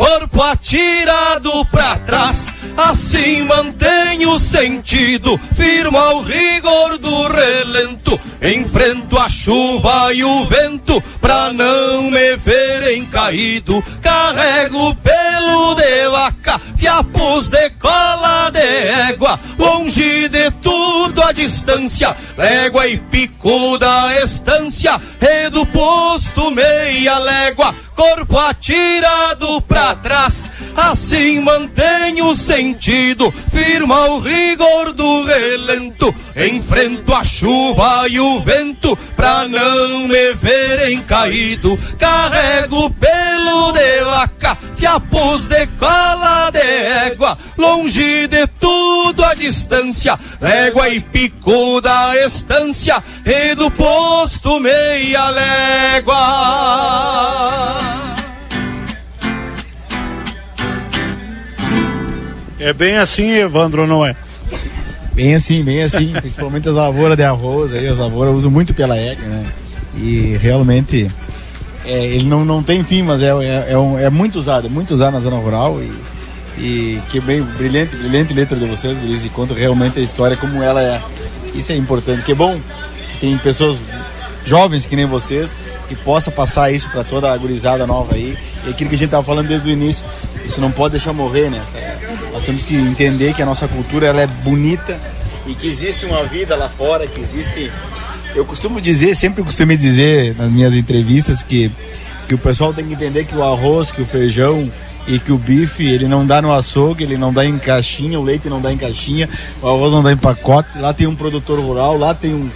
corpo atirado pra trás, assim mantenho o sentido, firma o rigor do relento, enfrento a chuva e o vento, pra não me verem caído, carrego pelo de vaca, fiapos de cola de égua, longe de tudo a distância, légua e pico da estância, e do posto meia légua, corpo atirado pra trás, assim mantenho o sentido, firma o rigor do relento, enfrento a chuva e o vento, pra não me verem caído, carrego pelo de vaca, fiapos de cola de égua, longe de tudo a distância, légua e pico da estância, e do posto meia légua. É bem assim, Evandro, não é? Bem assim, bem assim, *laughs* principalmente as lavouras de arroz aí, as lavouras usam muito pela égua, né? E realmente é, ele não, não tem fim, mas é, é, é, um, é, muito usado, é muito usado na zona rural e, e que bem, brilhante, brilhante letra de vocês, Guris, e conta realmente a história como ela é. Isso é importante, que é bom que tem pessoas jovens que nem vocês que possa passar isso para toda a gurizada nova aí. E aquilo que a gente estava falando desde o início, isso não pode deixar morrer, né? Nós temos que entender que a nossa cultura ela é bonita e que existe uma vida lá fora, que existe. Eu costumo dizer, sempre costumo dizer nas minhas entrevistas que, que o pessoal tem que entender que o arroz, que o feijão e que o bife ele não dá no açougue, ele não dá em caixinha, o leite não dá em caixinha, o arroz não dá em pacote. Lá tem um produtor rural, lá tem um,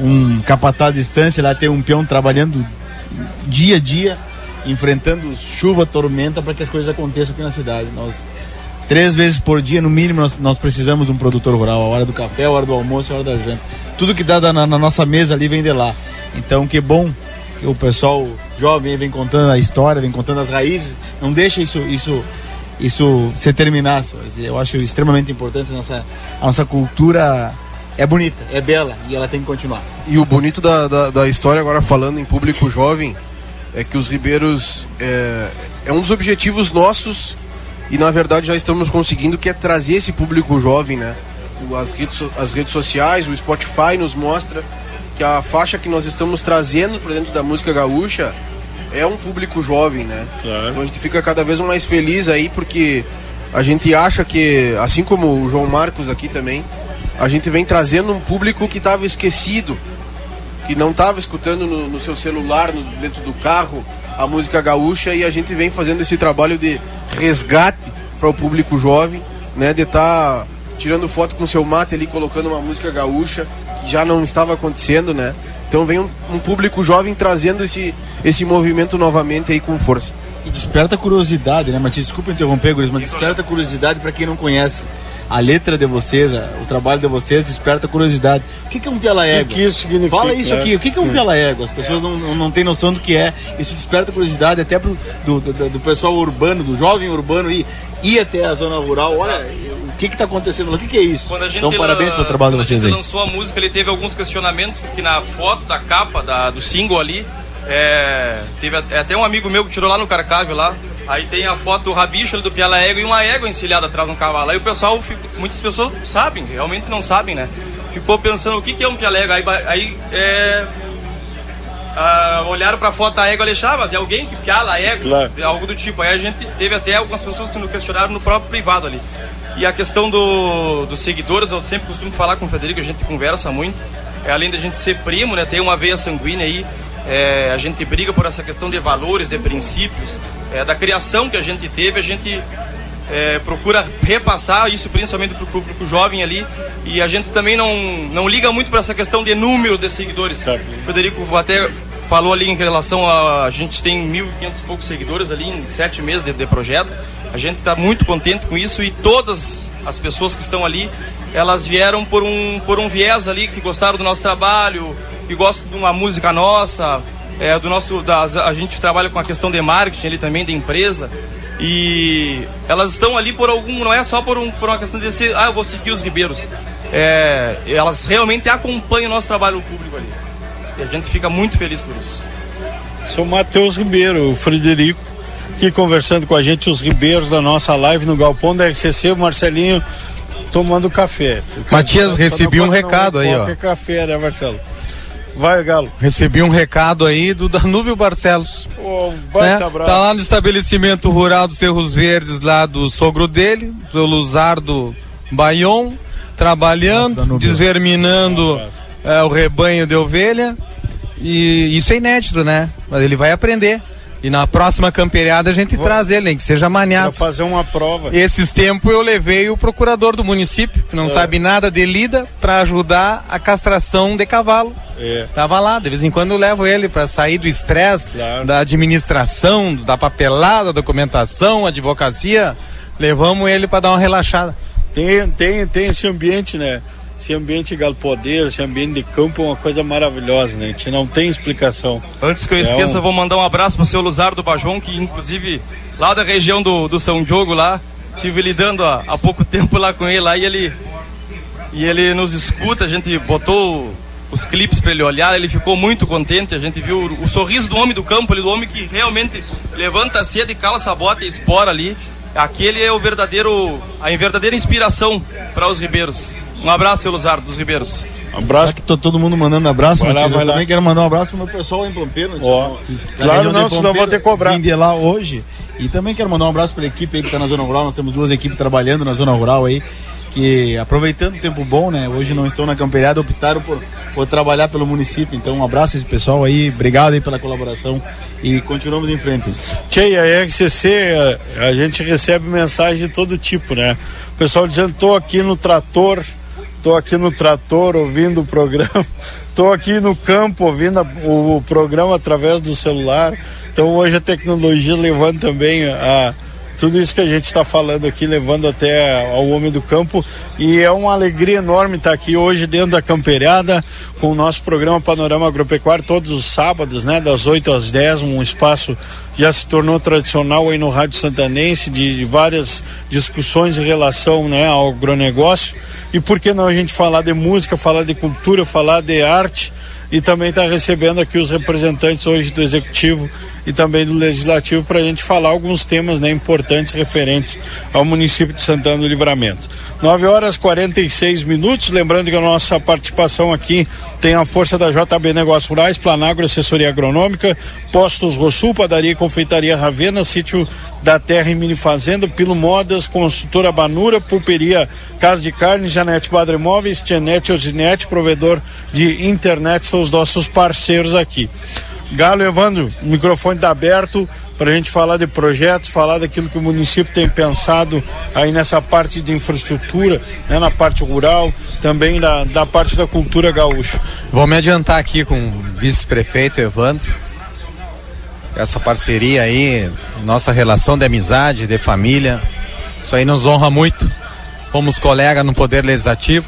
um capataz de distância, lá tem um peão trabalhando dia a dia, enfrentando chuva, tormenta, para que as coisas aconteçam aqui na cidade. Nós, três vezes por dia, no mínimo, nós, nós precisamos de um produtor rural. A hora do café, a hora do almoço, a hora da janta. Tudo que dá na, na nossa mesa ali vem de lá. Então, que bom que o pessoal jovem vem contando a história, vem contando as raízes. Não deixa isso, isso, isso se terminar. Eu acho extremamente importante nossa, a nossa cultura é bonita, é bela e ela tem que continuar. E o bonito da, da, da história, agora falando em público jovem, é que os Ribeiros é, é, um dos objetivos nossos e na verdade já estamos conseguindo que é trazer esse público jovem, né? As redes, as redes sociais, o Spotify nos mostra que a faixa que nós estamos trazendo para dentro da música gaúcha é um público jovem, né? Claro. Então a gente fica cada vez mais feliz aí porque a gente acha que, assim como o João Marcos aqui também, a gente vem trazendo um público que estava esquecido, que não estava escutando no, no, seu celular, no, dentro do carro, a música gaúcha e a gente vem fazendo esse trabalho de resgate para o público jovem, né, de estar tá tirando foto com seu mate ali, colocando uma música gaúcha, que já não estava acontecendo, né? Então vem um, um público jovem trazendo esse, esse movimento novamente aí com força. E desperta curiosidade, né, Matias? Desculpa interromper, Guris, mas desperta curiosidade para quem não conhece a letra de vocês, o trabalho de vocês desperta curiosidade. O que, que é um piala égua? O que isso significa? Fala isso aqui, o que, que é um piala égua? As pessoas não, não têm noção do que é. Isso desperta curiosidade até pro, do, do, do pessoal urbano, do jovem urbano ir, ir até a zona rural. Olha, o que está acontecendo lá? O que, que é isso? então, parabéns pelo trabalho de vocês aí. Quando a gente lançou a música, ele teve alguns questionamentos, porque na foto da capa da, do single ali, é, teve até um amigo meu que tirou lá no Carcávio lá, Aí tem a foto do rabicho do Piala Égua e uma égua encilhada atrás de um cavalo. Aí o pessoal, muitas pessoas sabem, realmente não sabem, né? Ficou pensando o que, que é um Piala Égua. Aí, aí é, ah, olharam pra foto da égua e achavam, é alguém que piala a égua, claro. algo do tipo. Aí a gente teve até algumas pessoas que nos questionaram no próprio privado ali. E a questão do, dos seguidores, eu sempre costumo falar com o Federico, a gente conversa muito. É, além da gente ser primo, né, tem uma veia sanguínea aí, é, a gente briga por essa questão de valores, de princípios, é, da criação que a gente teve, a gente é, procura repassar isso principalmente para o público jovem ali e a gente também não, não liga muito para essa questão de número de seguidores. O Federico até falou ali em relação a a gente tem 1.500 e poucos seguidores ali em sete meses de, de projeto. A gente está muito contente com isso e todas as pessoas que estão ali elas vieram por um, por um viés ali, que gostaram do nosso trabalho, que gostam de uma música nossa, é, do nosso, das, a gente trabalha com a questão de marketing ali também, da empresa. E elas estão ali por algum, não é só por, um, por uma questão de ser, ah, eu vou seguir os ribeiros. É, elas realmente acompanham o nosso trabalho público ali. E a gente fica muito feliz por isso. São Matheus Ribeiro, o Frederico, aqui conversando com a gente, os ribeiros da nossa live no Galpão da RCC, o Marcelinho tomando café. Matias, recebi um recado aí, ó. café, né, Marcelo? Vai, Galo. Recebi um recado aí do Danúbio Barcelos. Oh, um né? Tá lá no estabelecimento rural dos Cerros Verdes, lá do sogro dele, do Luzardo Baion, trabalhando, Nossa, desverminando é, o rebanho de ovelha. E isso é inédito, né? Mas ele vai aprender. E na próxima camperiada a gente Vou... traz ele, nem que seja maniado. Vou fazer uma prova. Esses tempos eu levei o procurador do município, que não é. sabe nada de lida, para ajudar a castração de cavalo. É. Tava lá, de vez em quando eu levo ele para sair do estresse claro. da administração, da papelada, da documentação, advocacia. Levamos ele para dar uma relaxada. Tem, tem, tem esse ambiente, né? Esse ambiente galpodeiro, esse ambiente de campo é uma coisa maravilhosa, né? A gente não tem explicação. Antes que eu esqueça, é vou mandar um abraço pro seu Luzardo Bajon, que inclusive lá da região do, do São Diogo lá, tive lidando há, há pouco tempo lá com ele lá e ele e ele nos escuta, a gente botou os clipes para ele olhar, ele ficou muito contente, a gente viu o, o sorriso do homem do campo, ali, do homem que realmente levanta cedo e cala essa bota e espora ali. Aquele é o verdadeiro, a verdadeira inspiração para os ribeiros. Um abraço, seu Luzardo dos Ribeiros. Um abraço. que todo mundo mandando abraço, vai lá, vai eu lá. também quero mandar um abraço pro meu pessoal em Pampeiro. Oh. Claro, não, senão vou ter que cobrar. Vim de lá hoje. E também quero mandar um abraço para a equipe aí que está na Zona Rural. Nós temos duas equipes trabalhando na Zona Rural aí que aproveitando o tempo bom, né? Hoje não estão na camperiada, optaram por, por trabalhar pelo município. Então, um abraço a esse pessoal aí, obrigado aí pela colaboração e continuamos em frente. Tchê, a RCC, a, a gente recebe mensagem de todo tipo, né? O pessoal dizendo, tô aqui no trator, tô aqui no trator ouvindo o programa, *laughs* tô aqui no campo ouvindo a, o, o programa através do celular. Então, hoje a tecnologia levando também a tudo isso que a gente está falando aqui, levando até ao homem do campo. E é uma alegria enorme estar aqui hoje dentro da camperiada com o nosso programa Panorama Agropecuário todos os sábados, né, das 8 às 10, um espaço já se tornou tradicional aí no Rádio Santanense de, de várias discussões em relação, né, ao agronegócio. E por que não a gente falar de música, falar de cultura, falar de arte? e também está recebendo aqui os representantes hoje do Executivo e também do Legislativo para a gente falar alguns temas né, importantes referentes ao município de Santana do Livramento. 9 horas 46 minutos. Lembrando que a nossa participação aqui tem a força da JB Negócios Rurais, Planagro Assessoria Agronômica, Postos Rosul, Padaria e Confeitaria Ravena, Sítio da Terra e Mini Fazenda, Pilo Modas, Construtora Banura, Pulperia Casa de Carne, Janete Badre Móveis, Tianete Ozinete, provedor de internet, são os nossos parceiros aqui. Galo Evandro, o microfone está aberto para a gente falar de projetos, falar daquilo que o município tem pensado aí nessa parte de infraestrutura, né, na parte rural, também da, da parte da cultura gaúcha. Vou me adiantar aqui com o vice-prefeito Evandro. Essa parceria aí, nossa relação de amizade, de família, isso aí nos honra muito. Fomos colegas no Poder Legislativo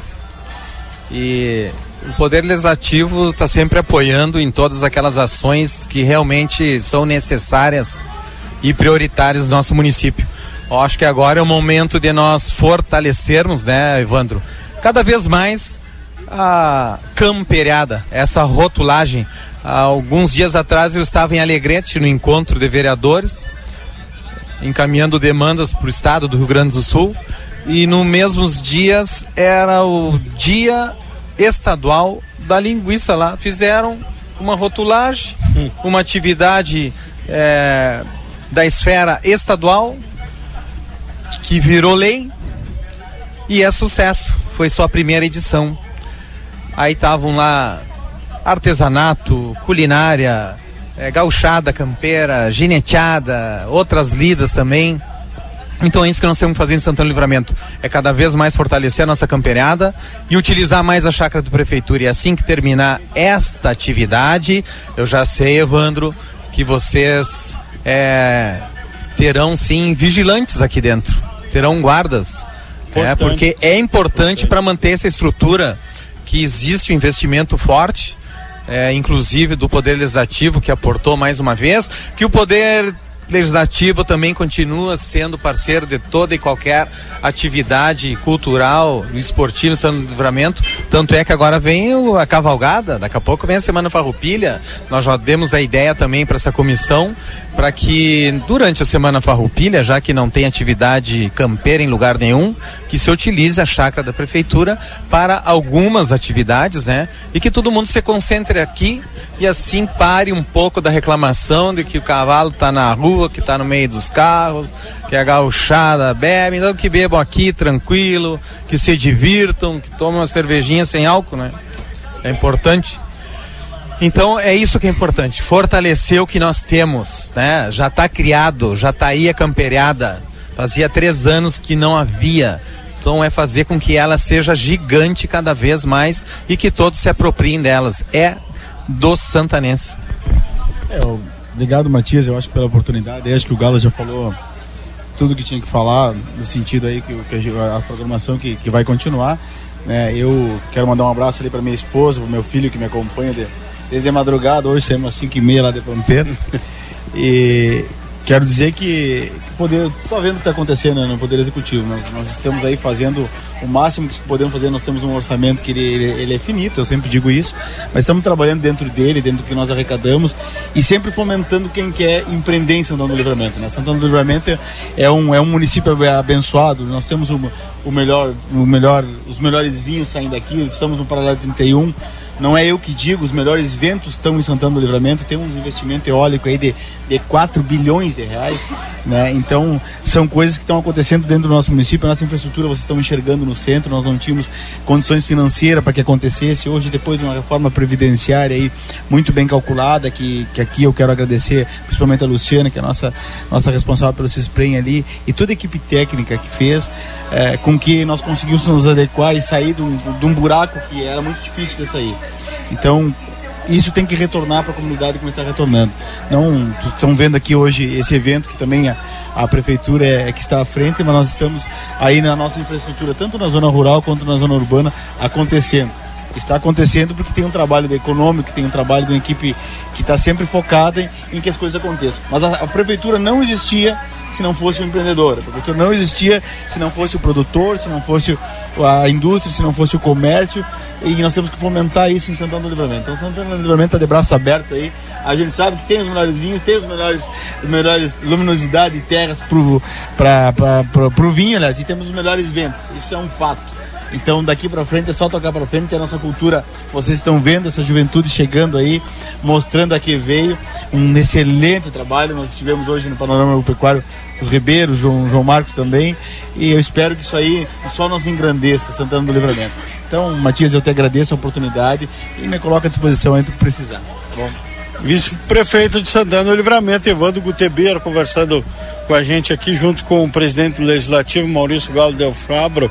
e o Poder Legislativo está sempre apoiando em todas aquelas ações que realmente são necessárias e prioritárias do nosso município. Eu acho que agora é o momento de nós fortalecermos, né, Evandro, cada vez mais a camperiada, essa rotulagem. Há alguns dias atrás eu estava em Alegrete no encontro de vereadores, encaminhando demandas para o estado do Rio Grande do Sul. E no mesmos dias era o dia estadual da linguiça lá. Fizeram uma rotulagem, uma atividade é, da esfera estadual que virou lei e é sucesso. Foi sua primeira edição. Aí estavam lá artesanato, culinária, é, gauchada, campeira, gineteada, outras lidas também. Então é isso que nós temos que fazer em Santana Livramento. É cada vez mais fortalecer a nossa campeirada e utilizar mais a chácara da prefeitura. E assim que terminar esta atividade, eu já sei, Evandro, que vocês é, terão sim vigilantes aqui dentro. Terão guardas. É, porque é importante para manter essa estrutura que existe um investimento forte. É, inclusive do Poder Legislativo, que aportou mais uma vez, que o Poder Legislativo também continua sendo parceiro de toda e qualquer atividade cultural, esportiva, São Livramento. Tanto é que agora vem a cavalgada, daqui a pouco vem a Semana Farroupilha. Nós já demos a ideia também para essa comissão para que durante a Semana Farroupilha, já que não tem atividade campeira em lugar nenhum, que se utilize a chácara da prefeitura para algumas atividades, né? E que todo mundo se concentre aqui e assim pare um pouco da reclamação de que o cavalo está na rua, que está no meio dos carros, que a gauchada bebe, então que bebam aqui tranquilo, que se divirtam, que tomem uma cervejinha sem álcool, né? É importante. Então é isso que é importante, fortalecer o que nós temos, né? Já está criado, já está aí a camperiada. Fazia três anos que não havia. Então é fazer com que ela seja gigante cada vez mais e que todos se apropriem delas. É dos santanenses. É, obrigado, Matias, eu acho pela oportunidade. Eu acho que o Galo já falou tudo que tinha que falar, no sentido aí que, que a, a, programação que, que vai continuar. É, eu quero mandar um abraço ali para minha esposa, para meu filho que me acompanha de, desde a madrugada. Hoje saímos às 5 e meia lá de Pampeiro. *laughs* E quero dizer que, que poder, estou vendo o que está acontecendo né, no Poder Executivo. Nós, nós estamos aí fazendo o máximo que podemos fazer. Nós temos um orçamento que ele, ele, ele, é finito, eu sempre digo isso, mas estamos trabalhando dentro dele, dentro do que nós arrecadamos e sempre fomentando quem quer empreender em Santana do Livramento. Né? Santana do Livramento é um, é um município abençoado. Nós temos o, o melhor, o melhor, os melhores vinhos saindo daqui. Estamos no Paralelo 31 não é eu que digo, os melhores ventos estão em Santana do Livramento, tem um investimento eólico aí de, de 4 bilhões de reais, né? Então, são coisas que estão acontecendo dentro do nosso município, a nossa infraestrutura vocês estão enxergando no centro, nós não tínhamos condições financeiras para que acontecesse, hoje depois de uma reforma previdenciária aí muito bem calculada, que, que aqui eu quero agradecer principalmente a Luciana, que é a nossa, nossa responsável pelo CISPREM ali, e toda a equipe técnica que fez, é, com que nós conseguimos nos adequar e sair de um, de um buraco que era muito difícil de sair. Então, isso tem que retornar para a comunidade como está retornando. Não estão vendo aqui hoje esse evento que também a, a prefeitura é, é, que está à frente, mas nós estamos aí na nossa infraestrutura, tanto na zona rural quanto na zona urbana, acontecendo. Está acontecendo porque tem um trabalho econômico, tem um trabalho de uma equipe que está sempre focada em, em, que as coisas aconteçam. Mas a, a prefeitura não existia se não fosse o empreendedor. A prefeitura não existia se não fosse o produtor, se não fosse a indústria, se não fosse o comércio. E nós temos que fomentar isso em Santana do Livramento. Então Santana do Livramento está de braços abertos aí. A gente sabe que tem os melhores vinhos, tem os melhores, os melhores luminosidade e terras para o vinho, aliás, e temos os melhores ventos. Isso é um fato. Então daqui para frente é só tocar para frente, é a nossa cultura. Vocês estão vendo essa juventude chegando aí, mostrando a que veio. Um excelente trabalho. Nós estivemos hoje no Panorama Pecuário, os Ribeiros, João, João Marcos também. E eu espero que isso aí só nos engrandeça, Santana do Livramento. Então, Matias, eu te agradeço a oportunidade e me coloco à disposição aí do que precisar. Tá bom. vice-prefeito de Santana do Livramento, Evandro Gutebeira, conversando com a gente aqui, junto com o presidente do Legislativo, Maurício Galo Del Fabro,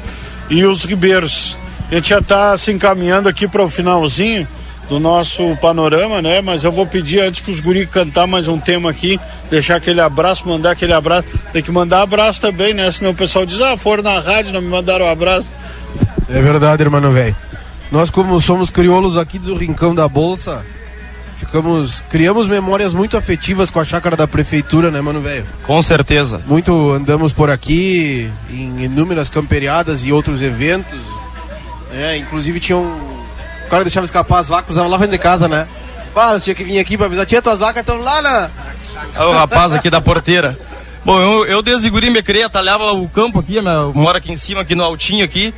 e os Ribeiros. A gente já está se encaminhando aqui para o finalzinho do nosso panorama, né? Mas eu vou pedir antes para os guri cantar mais um tema aqui, deixar aquele abraço, mandar aquele abraço. Tem que mandar abraço também, né? Senão o pessoal diz, ah, foram na rádio, não me mandaram um abraço. É verdade, irmão velho. Nós, como somos crioulos aqui do Rincão da Bolsa, ficamos. criamos memórias muito afetivas com a chácara da prefeitura, né, mano, velho? Com certeza. Muito andamos por aqui em inúmeras camperiadas e outros eventos. É, inclusive tinha um. O cara deixava escapar as vacas, usava lá dentro de casa, né? Fala, tinha que vir aqui pra avisar. Tinha tuas vacas estão lá na. O rapaz aqui da porteira. Bom, eu, eu desde guri me criei, atalhava o campo aqui, eu moro aqui em cima, aqui no altinho aqui.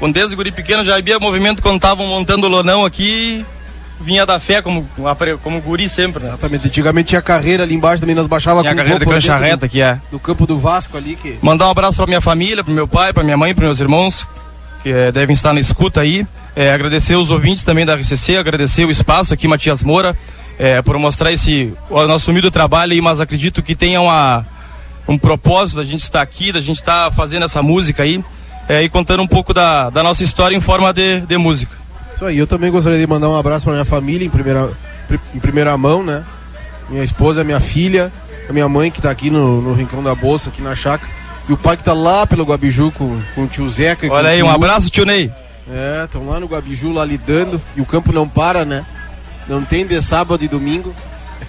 Quando desde guri pequeno já havia movimento quando estavam montando o lonão aqui, vinha da fé como, como guri sempre. Né? Exatamente. Antigamente tinha carreira ali embaixo também, nós baixava tinha com carreira de cancha reta aqui, é. Do campo do Vasco ali. Que... Mandar um abraço pra minha família, pro meu pai, pra minha mãe, pros meus irmãos, que é, devem estar na escuta aí. É, agradecer os ouvintes também da RCC, agradecer o espaço aqui, Matias Moura, é, por mostrar esse o nosso humilde trabalho aí, mas acredito que tenha uma, um propósito da gente estar aqui, da gente estar fazendo essa música aí e contando um pouco da, da nossa história em forma de, de música. Isso aí, eu também gostaria de mandar um abraço para minha família em primeira, em primeira mão, né? Minha esposa, minha filha, a minha mãe que está aqui no, no Rincão da Bolsa, aqui na chácara, e o pai que está lá pelo Guabiju com, com o tio Zeca. Olha aí, um abraço, tio Ney. É, estão lá no Guabiju, lá lidando, e o campo não para, né? Não tem de sábado e domingo.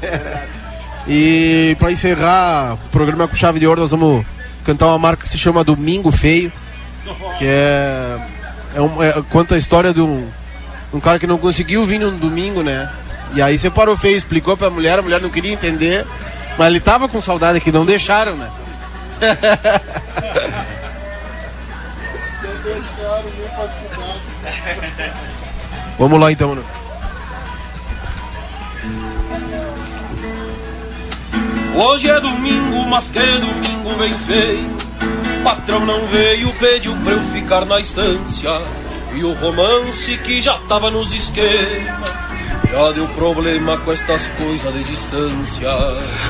*laughs* e para encerrar o programa com chave de ouro, nós vamos cantar uma marca que se chama Domingo Feio que é, é, um, é conta a história de um, um cara que não conseguiu vir no domingo, né? E aí separou feio, explicou pra mulher, a mulher não queria entender, mas ele tava com saudade que não deixaram, né? não deixaram nem participar. Vamos lá então, né? Hoje é domingo, mas que domingo bem feio Patrão não veio, pediu pra eu ficar na estância. E o romance que já tava nos esquemas já deu problema com estas coisas de distância.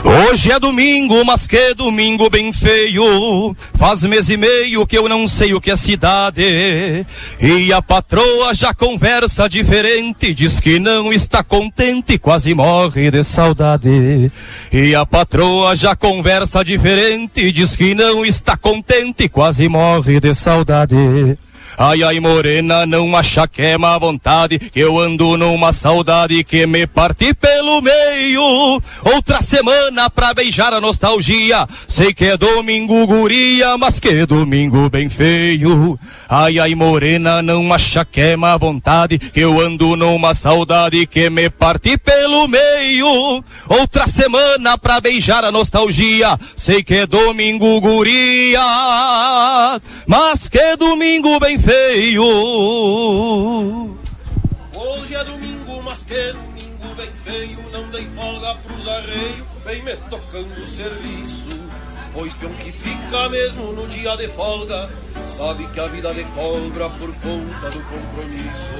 Hoje é domingo, mas que domingo bem feio. Faz mês e meio que eu não sei o que é cidade. E a patroa já conversa diferente. Diz que não está contente, quase morre de saudade. E a patroa já conversa diferente. Diz que não está contente, quase morre de saudade. Ai, ai, morena, não acha que é má vontade, que eu ando numa saudade que me parte pelo meio. Outra semana pra beijar a nostalgia, sei que é domingo guria, mas que domingo bem feio. Ai, ai, morena, não acha que é má vontade, que eu ando numa saudade que me parte pelo meio. Outra semana pra beijar a nostalgia, sei que é domingo guria, mas que domingo bem feio. Hoje é domingo, mas que domingo bem feio. Não dei folga pros arreios, vem me tocando serviço. Pois peão que fica mesmo no dia de folga Sabe que a vida lhe cobra por conta do compromisso.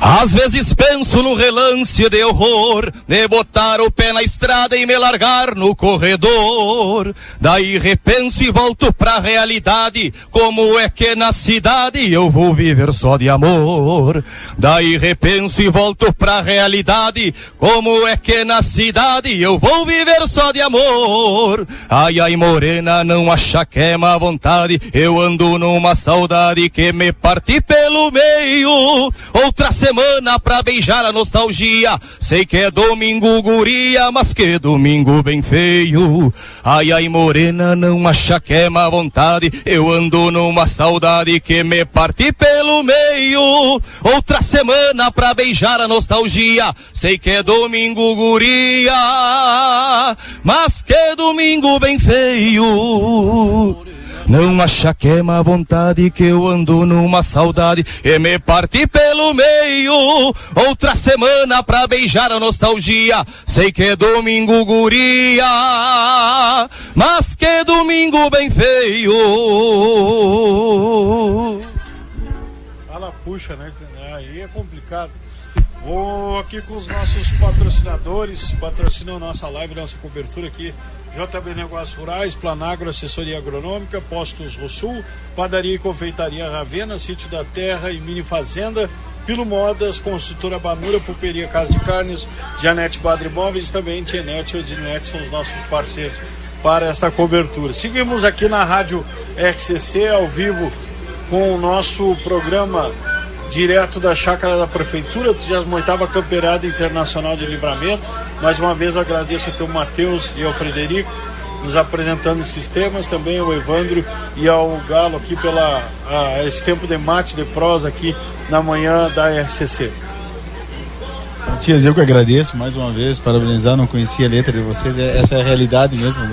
Às vezes penso no relance de horror De botar o pé na estrada e me largar no corredor. Daí repenso e volto pra realidade Como é que na cidade eu vou viver só de amor? Daí repenso e volto pra realidade Como é que na cidade eu vou viver só de amor? Ai ai amor morena não acha que é má vontade. Eu ando numa saudade que me parte pelo meio. Outra semana pra beijar a nostalgia. Sei que é domingo guria, mas que domingo bem feio. Ai ai morena não acha que é má vontade. Eu ando numa saudade que me parte pelo meio. Outra semana pra beijar a nostalgia. Sei que é domingo guria, mas que domingo bem feio. Não acha que é má vontade que eu ando numa saudade e me parti pelo meio. Outra semana pra beijar a nostalgia. Sei que é domingo guria, mas que é domingo bem feio. Fala, puxa, né? Aí é complicado. Vou aqui com os nossos patrocinadores, patrocinam nossa live, nossa cobertura aqui. JB Negócios Rurais, Planagro Assessoria Agronômica, Postos Rosul, Padaria e Confeitaria Ravena, Sítio da Terra e Mini Fazenda, Pilo Modas, Construtora Banura, Pulperia Casa de Carnes, Janete Badre Móveis, também Tienete e Odinet são os nossos parceiros para esta cobertura. Seguimos aqui na Rádio RCC ao vivo com o nosso programa direto da chácara da Prefeitura, 38 Campeirada Internacional de Livramento. Mais uma vez agradeço aqui o Matheus e ao Frederico nos apresentando esses temas, também ao Evandro e ao Galo aqui pela a, esse tempo de mate, de prosa aqui na manhã da RCC. Matias, eu que agradeço mais uma vez, parabenizar, não conhecia a letra de vocês, é, essa é a realidade mesmo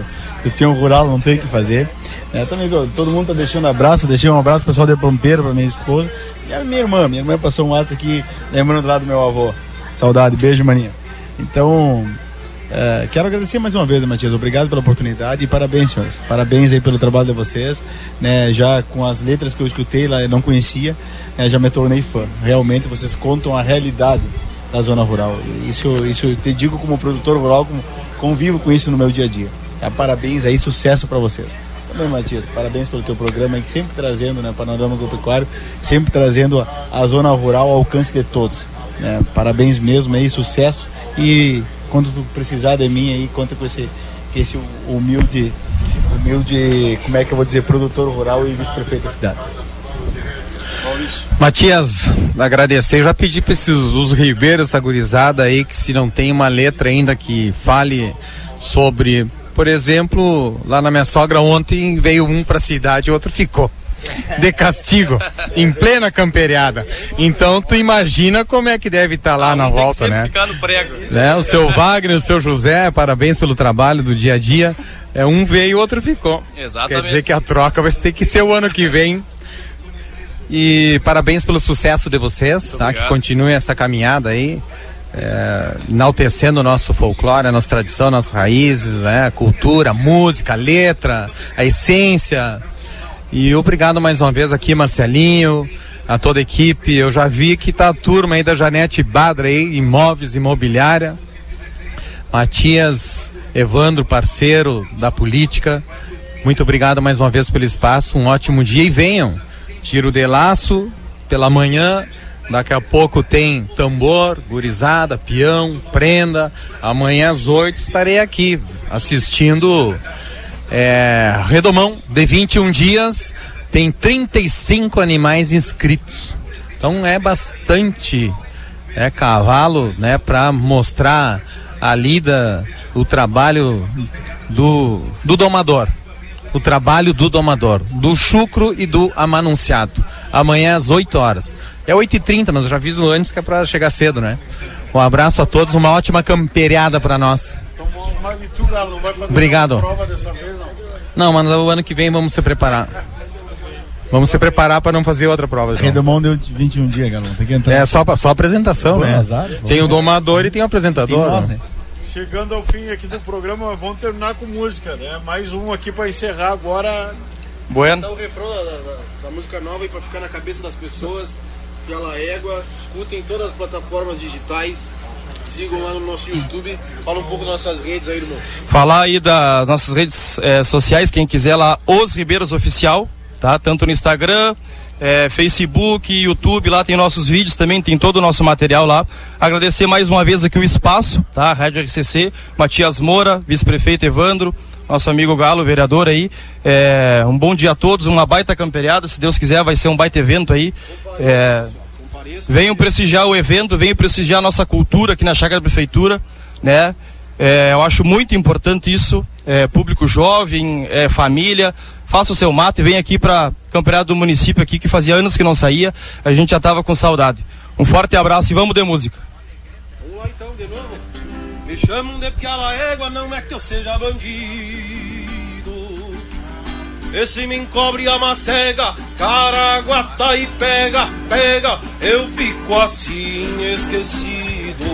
do peão rural, não tem o que fazer. É, também todo mundo tá deixando abraço, deixei um abraço pessoal de Pampeiro, pra minha esposa, e a minha irmã, minha irmã passou um ato aqui, lembrando lá do meu avô. Saudade, beijo, maninha. Então, é, quero agradecer mais uma vez, Matias. Obrigado pela oportunidade e parabéns, senhores. Parabéns aí pelo trabalho de vocês. Né, já com as letras que eu escutei lá, eu não conhecia, né, já me tornei fã. Realmente vocês contam a realidade da zona rural. Isso, isso eu te digo como produtor rural, como convivo com isso no meu dia a dia. É, parabéns aí, sucesso para vocês. Também, Matias, parabéns pelo teu programa, que sempre trazendo, né, Panorama Agropecuário, sempre trazendo a, a, zona rural ao alcance de todos. Né? Parabéns mesmo aí, sucesso e quando tu precisar de mim aí, conta com esse, esse humilde, humilde, como é que eu vou dizer, produtor rural e vice-prefeito da cidade. Matias, agradecer, já pedi para esses os ribeiros, essa gurizada aí, que se não tem uma letra ainda que fale sobre por exemplo, lá na minha sogra ontem veio um para a cidade e outro ficou. De castigo, em plena camperiada. Então tu imagina como é que deve estar tá lá ah, na volta, né? Ficar no prego. É, o seu Wagner, o seu José, parabéns pelo trabalho do dia a dia. É, um veio e outro ficou. Exatamente. Quer dizer que a troca vai ter que ser o ano que vem. E parabéns pelo sucesso de vocês, tá? Que continue essa caminhada aí é, enaltecendo o nosso folclore, a nossa tradição, nossas raízes, né? cultura, música, letra, a essência. E obrigado mais uma vez aqui, Marcelinho, a toda a equipe. Eu já vi que tá a turma aí da Janete Badra aí, imóveis, imobiliária. Matias, Evandro, parceiro da política. Muito obrigado mais uma vez pelo espaço. Um ótimo dia e venham. Tiro de laço pela manhã Daqui a pouco tem tambor, gurizada, peão, prenda. Amanhã às 8 estarei aqui assistindo é, Redomão de 21 dias. Tem 35 animais inscritos. Então é bastante é, cavalo né, para mostrar a lida, o trabalho do, do domador o trabalho do domador, do chucro e do amanunciado. Amanhã às 8 horas. É 8h30, mas eu já aviso antes que é para chegar cedo, né? Um abraço a todos, uma ótima camperiada para nós. Obrigado. Não, mas o ano que vem vamos se preparar. Vamos se preparar para não fazer outra prova. Redomão deu 21 dias, galera. Tem que entrar. É só, só apresentação, né? Azar, tem o domador e tem o apresentador. Tem nós, né? Chegando ao fim aqui do programa, vamos terminar com música, né? Mais um aqui para encerrar agora. Bueno. Dá o refrão da, da, da música nova aí para ficar na cabeça das pessoas. Pela Égua, escutem todas as plataformas digitais. Sigam lá no nosso YouTube. Fala um pouco das nossas redes aí, irmão. Falar aí das nossas redes é, sociais, quem quiser lá, Os Ribeiros Oficial, tá? Tanto no Instagram, é, Facebook, YouTube, lá tem nossos vídeos também, tem todo o nosso material lá. Agradecer mais uma vez aqui o espaço, tá? Rádio RCC, Matias Moura, vice-prefeito Evandro, nosso amigo Galo, vereador aí. É, um bom dia a todos, uma baita camperiada, se Deus quiser vai ser um baita evento aí. É, venham prestigiar o evento, venham prestigiar a nossa cultura aqui na Chácara da Prefeitura, né? É, eu acho muito importante isso, é, público jovem, é, família, faça o seu mato e venha aqui para campeonato do município aqui, que fazia anos que não saía, a gente já estava com saudade. Um forte abraço e vamos de música. Vamos lá então, de novo. Me chamam de piala égua, não é que eu seja bandido. Esse me encobre a macega, caraguata e pega, pega, eu fico assim esquecido.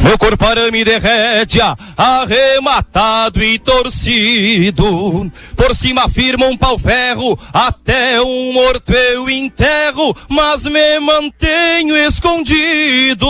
Meu corpo arame de rédea, arrematado e torcido. Por cima firma um pau-ferro, até um morto eu enterro, mas me mantenho escondido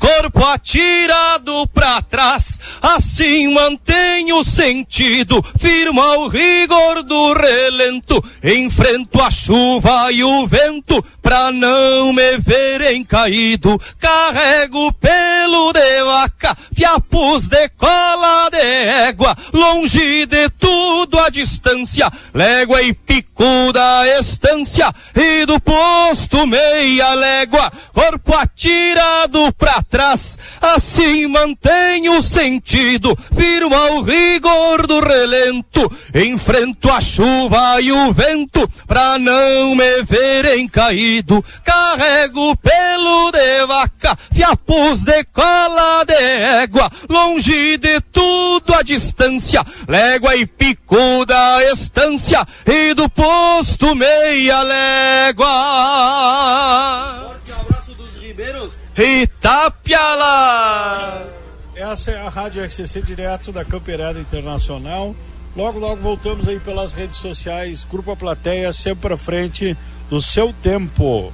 corpo atirado pra trás, assim mantenho o sentido, firma o rigor do relento, enfrento a chuva e o vento, pra não me verem caído, carrego pelo de vaca, fiapos de cola de égua, longe de tudo a distância, légua e pico da estância, e do posto meia légua, corpo atirado pra trás, assim mantenho o sentido, firma o rigor do relento, enfrento a chuva e o vento, pra não me verem caído, carrego pelo de vaca, fiapos de cola de égua, longe de tudo a distância, légua e pico da estância, e do posto meia légua. Itapiala! Essa é a Rádio RCC direto da Campeirada Internacional. Logo, logo voltamos aí pelas redes sociais. Grupo A Plateia, sempre à frente do seu tempo.